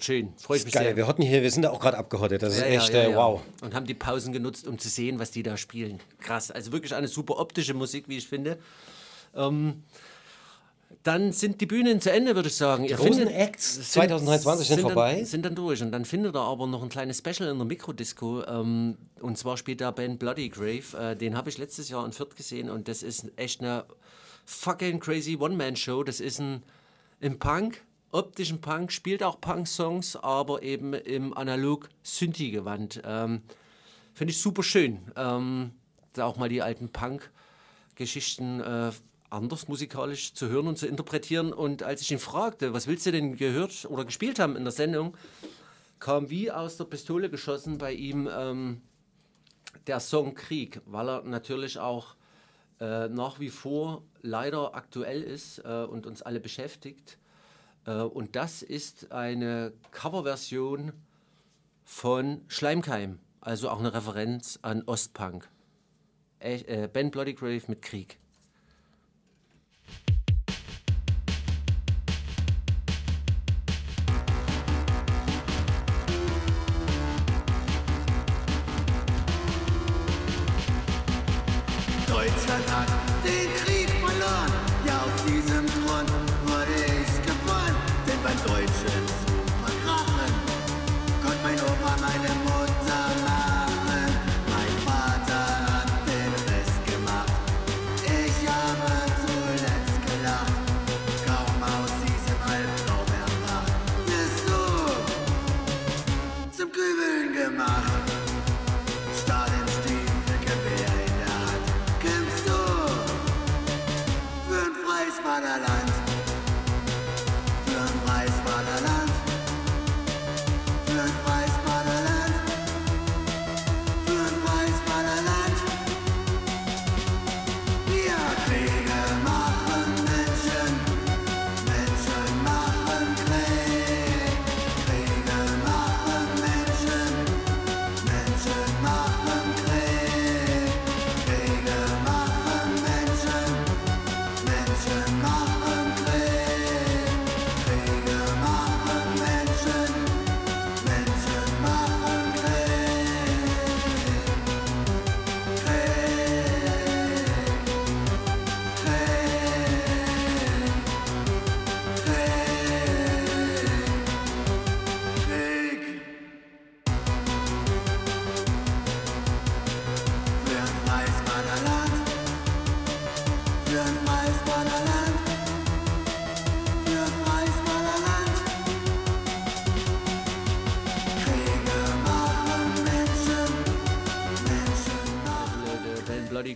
Wird schön. Freue ich mich
Geil,
sehr.
wir hatten hier, wir sind da auch gerade abgehottet. Das ist
Ja, ja,
echt,
ja,
äh,
ja.
wow.
Und haben die Pausen genutzt, um zu sehen, was die da spielen. Krass. Also wirklich eine super optische Musik, wie ich finde. Ähm, dann sind die Bühnen zu Ende, würde ich sagen. Ihr
großen
findet-
Acts 2023 sind vorbei.
Dann, sind dann durch. Und dann findet ihr aber noch ein kleines Special in der Mikrodisco. Ähm, und zwar spielt da Band Bloody Grave. Äh, den habe ich letztes Jahr in Fürth gesehen. Und das ist echt eine fucking crazy One-Man-Show. Das ist ein, im Punk, optischen Punk, spielt auch Punk-Songs, aber eben im analog-Synthi-Gewand. Ähm, Finde ich super schön. Ähm, da auch mal die alten Punk-Geschichten äh, anders musikalisch zu hören und zu interpretieren. Und als ich ihn fragte, was willst du denn gehört oder gespielt haben in der Sendung, kam wie aus der Pistole geschossen bei ihm ähm, der Song Krieg, weil er natürlich auch äh, nach wie vor leider aktuell ist äh, und uns alle beschäftigt. Äh, und das ist eine Coverversion von Schleimkeim, also auch eine Referenz an Ostpunk. Äh, ben Bloody Grave mit Krieg.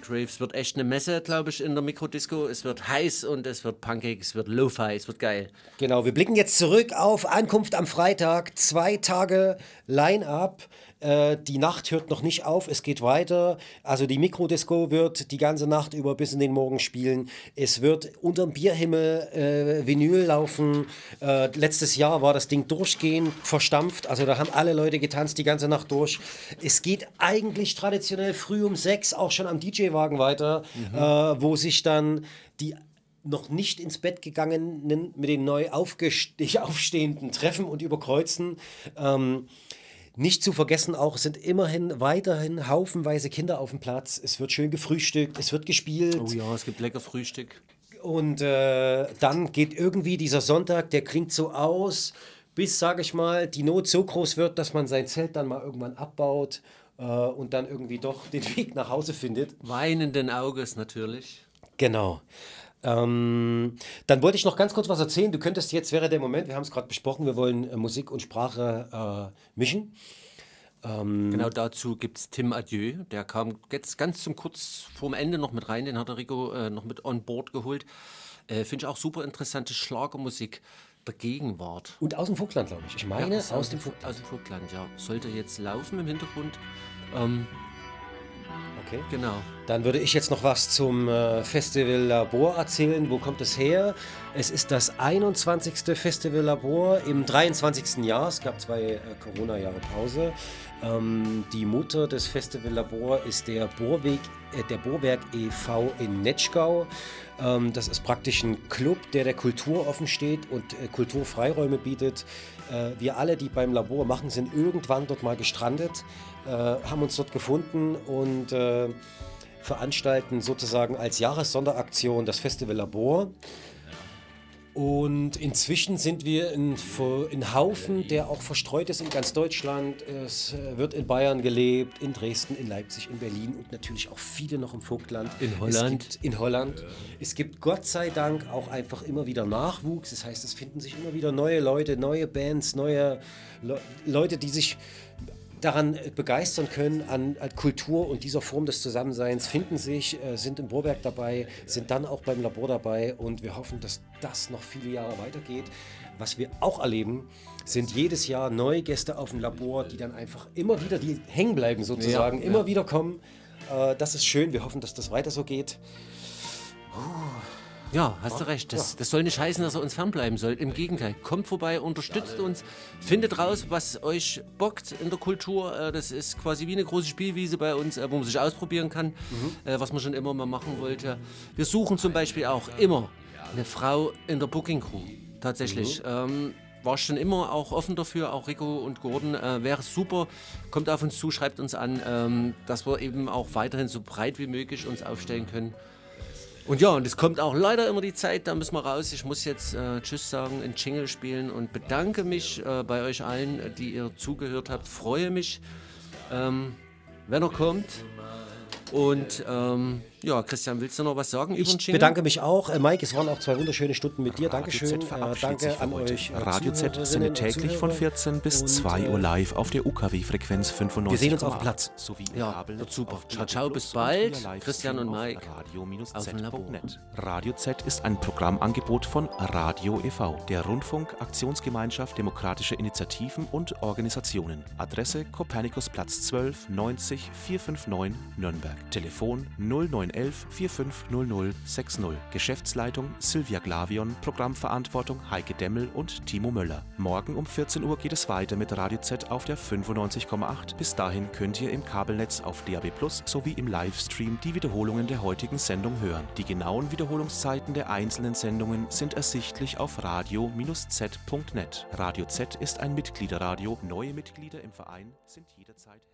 Buddy Graves wird echt eine Messe, glaube ich, in der Mikrodisco. Es wird heiß und es wird punkig, es wird Lo-Fi, es wird geil.
Genau, wir blicken jetzt zurück auf Ankunft am Freitag. Zwei Tage Line-Up. Äh, die Nacht hört noch nicht auf, es geht weiter. Also die Mikrodisco wird die ganze Nacht über bis in den Morgen spielen. Es wird unterm Bierhimmel äh, Vinyl laufen. Äh, letztes Jahr war das Ding durchgehend verstampft. Also da haben alle Leute getanzt die ganze Nacht durch. Es geht eigentlich traditionell früh um sechs auch schon am DJ-Wagen weiter, äh, wo sich dann die noch nicht ins Bett gegangenen mit den neu aufstehenden treffen und überkreuzen. Ähm, nicht zu vergessen auch, sind immerhin weiterhin haufenweise Kinder auf dem Platz. Es wird schön gefrühstückt, es wird gespielt.
Oh ja, es gibt lecker Frühstück.
Und äh, dann geht irgendwie dieser Sonntag, der klingt so aus, bis, sage ich mal, die Not so groß wird, dass man sein Zelt dann mal irgendwann abbaut äh, und dann irgendwie doch den Weg nach Hause findet.
Weinenden Auges natürlich.
Genau. Ähm, dann wollte ich noch ganz kurz was erzählen. Du könntest jetzt, wäre der Moment, wir haben es gerade besprochen, wir wollen äh, Musik und Sprache äh, mischen. Ähm,
Genau dazu gibt es Tim Adieu. Der kam jetzt ganz zum kurz vorm Ende noch mit rein. Den hat der Rico äh, noch mit on board geholt. Äh, Finde ich auch super interessante Schlagermusik der Gegenwart.
Und aus dem Vogtland, glaube ich. Ich meine,
Ja,
aus, dem Vogtland.
Aus dem Vogtland, ja. Sollte jetzt laufen im Hintergrund. Ähm,
Okay.
genau.
Dann würde ich jetzt noch was zum äh, Festival Labor erzählen. Wo kommt es her? Es ist das 21. Festival Labor im 23. Jahr. Es gab zwei äh, Corona-Jahre Pause. Ähm, die Mutter des Festival Labor ist der, Bohrweg, äh, der Bohrwerk e.V. in Netschgau. Ähm, das ist praktisch ein Club, der der Kultur offen steht und äh, Kulturfreiräume bietet. Äh, wir alle, die beim Labor machen, sind irgendwann dort mal gestrandet, haben uns dort gefunden und äh, veranstalten sozusagen als Jahressonderaktion das Festival Labor. Und inzwischen sind wir in, in Haufen, der auch verstreut ist in ganz Deutschland. Es äh, wird in Bayern gelebt, in Dresden, in Leipzig, in Berlin und natürlich auch viele noch im Vogtland.
In Holland.
Es gibt, in Holland. Es gibt Gott sei Dank auch einfach immer wieder Nachwuchs. Das heißt, es finden sich immer wieder neue Leute, neue Bands, neue Le Leute, die sich daran äh, begeistern können, an, an Kultur und dieser Form des Zusammenseins, finden sich, äh, sind im Bohrwerk dabei, sind dann auch beim Labor dabei und wir hoffen, dass das noch viele Jahre weitergeht. Was wir auch erleben, sind jedes Jahr neue Gäste auf dem Labor, die dann einfach immer wieder, die hängen bleiben sozusagen,
Ja,
immer
ja.
wieder kommen. Äh, das ist schön, wir hoffen, dass das weiter so geht.
Ja, hast du recht. Das, das soll nicht heißen, dass er uns fernbleiben soll. Im Gegenteil, kommt vorbei, unterstützt uns, findet raus, was euch bockt in der Kultur. Äh, Das ist quasi wie eine große Spielwiese bei uns, äh, wo man sich ausprobieren kann, äh, was man schon immer mal machen wollte. Wir suchen zum Beispiel auch immer eine Frau in der Booking Crew. Tatsächlich. Ähm, war schon immer auch offen dafür, auch Rico und Gordon. Äh, wäre super. Kommt auf uns zu, schreibt uns an, ähm, dass wir eben auch weiterhin so breit wie möglich uns aufstellen können. Und ja, und es kommt auch leider immer die Zeit, da müssen wir raus. Ich muss jetzt äh, Tschüss sagen, in Jingle spielen und bedanke mich äh, bei euch allen, die ihr zugehört habt. Freue mich, ähm, wenn er kommt. Und ähm, ja, Christian, willst du noch was sagen über den
Ich bedanke mich auch. Äh, Mike, es waren auch zwei wunderschöne Stunden mit dir. Dankeschön.
Z
Äh,
verabschiedet sich
danke
für
an
heute.
euch. äh,
Radio Z sendet täglich von
Zuhörer.
14 bis
Und,
2 Uhr
äh,
live auf der UKW-Frequenz 95.
Wir sehen uns auf dem Platz.
Sowie im
Ja, super. Ciao, ciao, bis bald. Christian und Mike aus dem Labor.
Radio Z ist ein Programmangebot von Radio e.V., der Rundfunk-Aktionsgemeinschaft Demokratische Initiativen und Organisationen. Adresse Kopernikusplatz 12 90 459 Nürnberg. Telefon 0911 4500 60. Geschäftsleitung Silvia Glavion, Programmverantwortung Heike Demmel und Timo Möller. Morgen um 14 Uhr geht es weiter mit Radio Z auf der 95,8. Bis dahin könnt ihr im Kabelnetz auf DAB Plus sowie im Livestream die Wiederholungen der heutigen Sendung hören. Die genauen Wiederholungszeiten der einzelnen Sendungen sind ersichtlich auf radio-z.net. Radio Z ist ein Mitgliederradio. Neue Mitglieder im Verein sind jederzeit.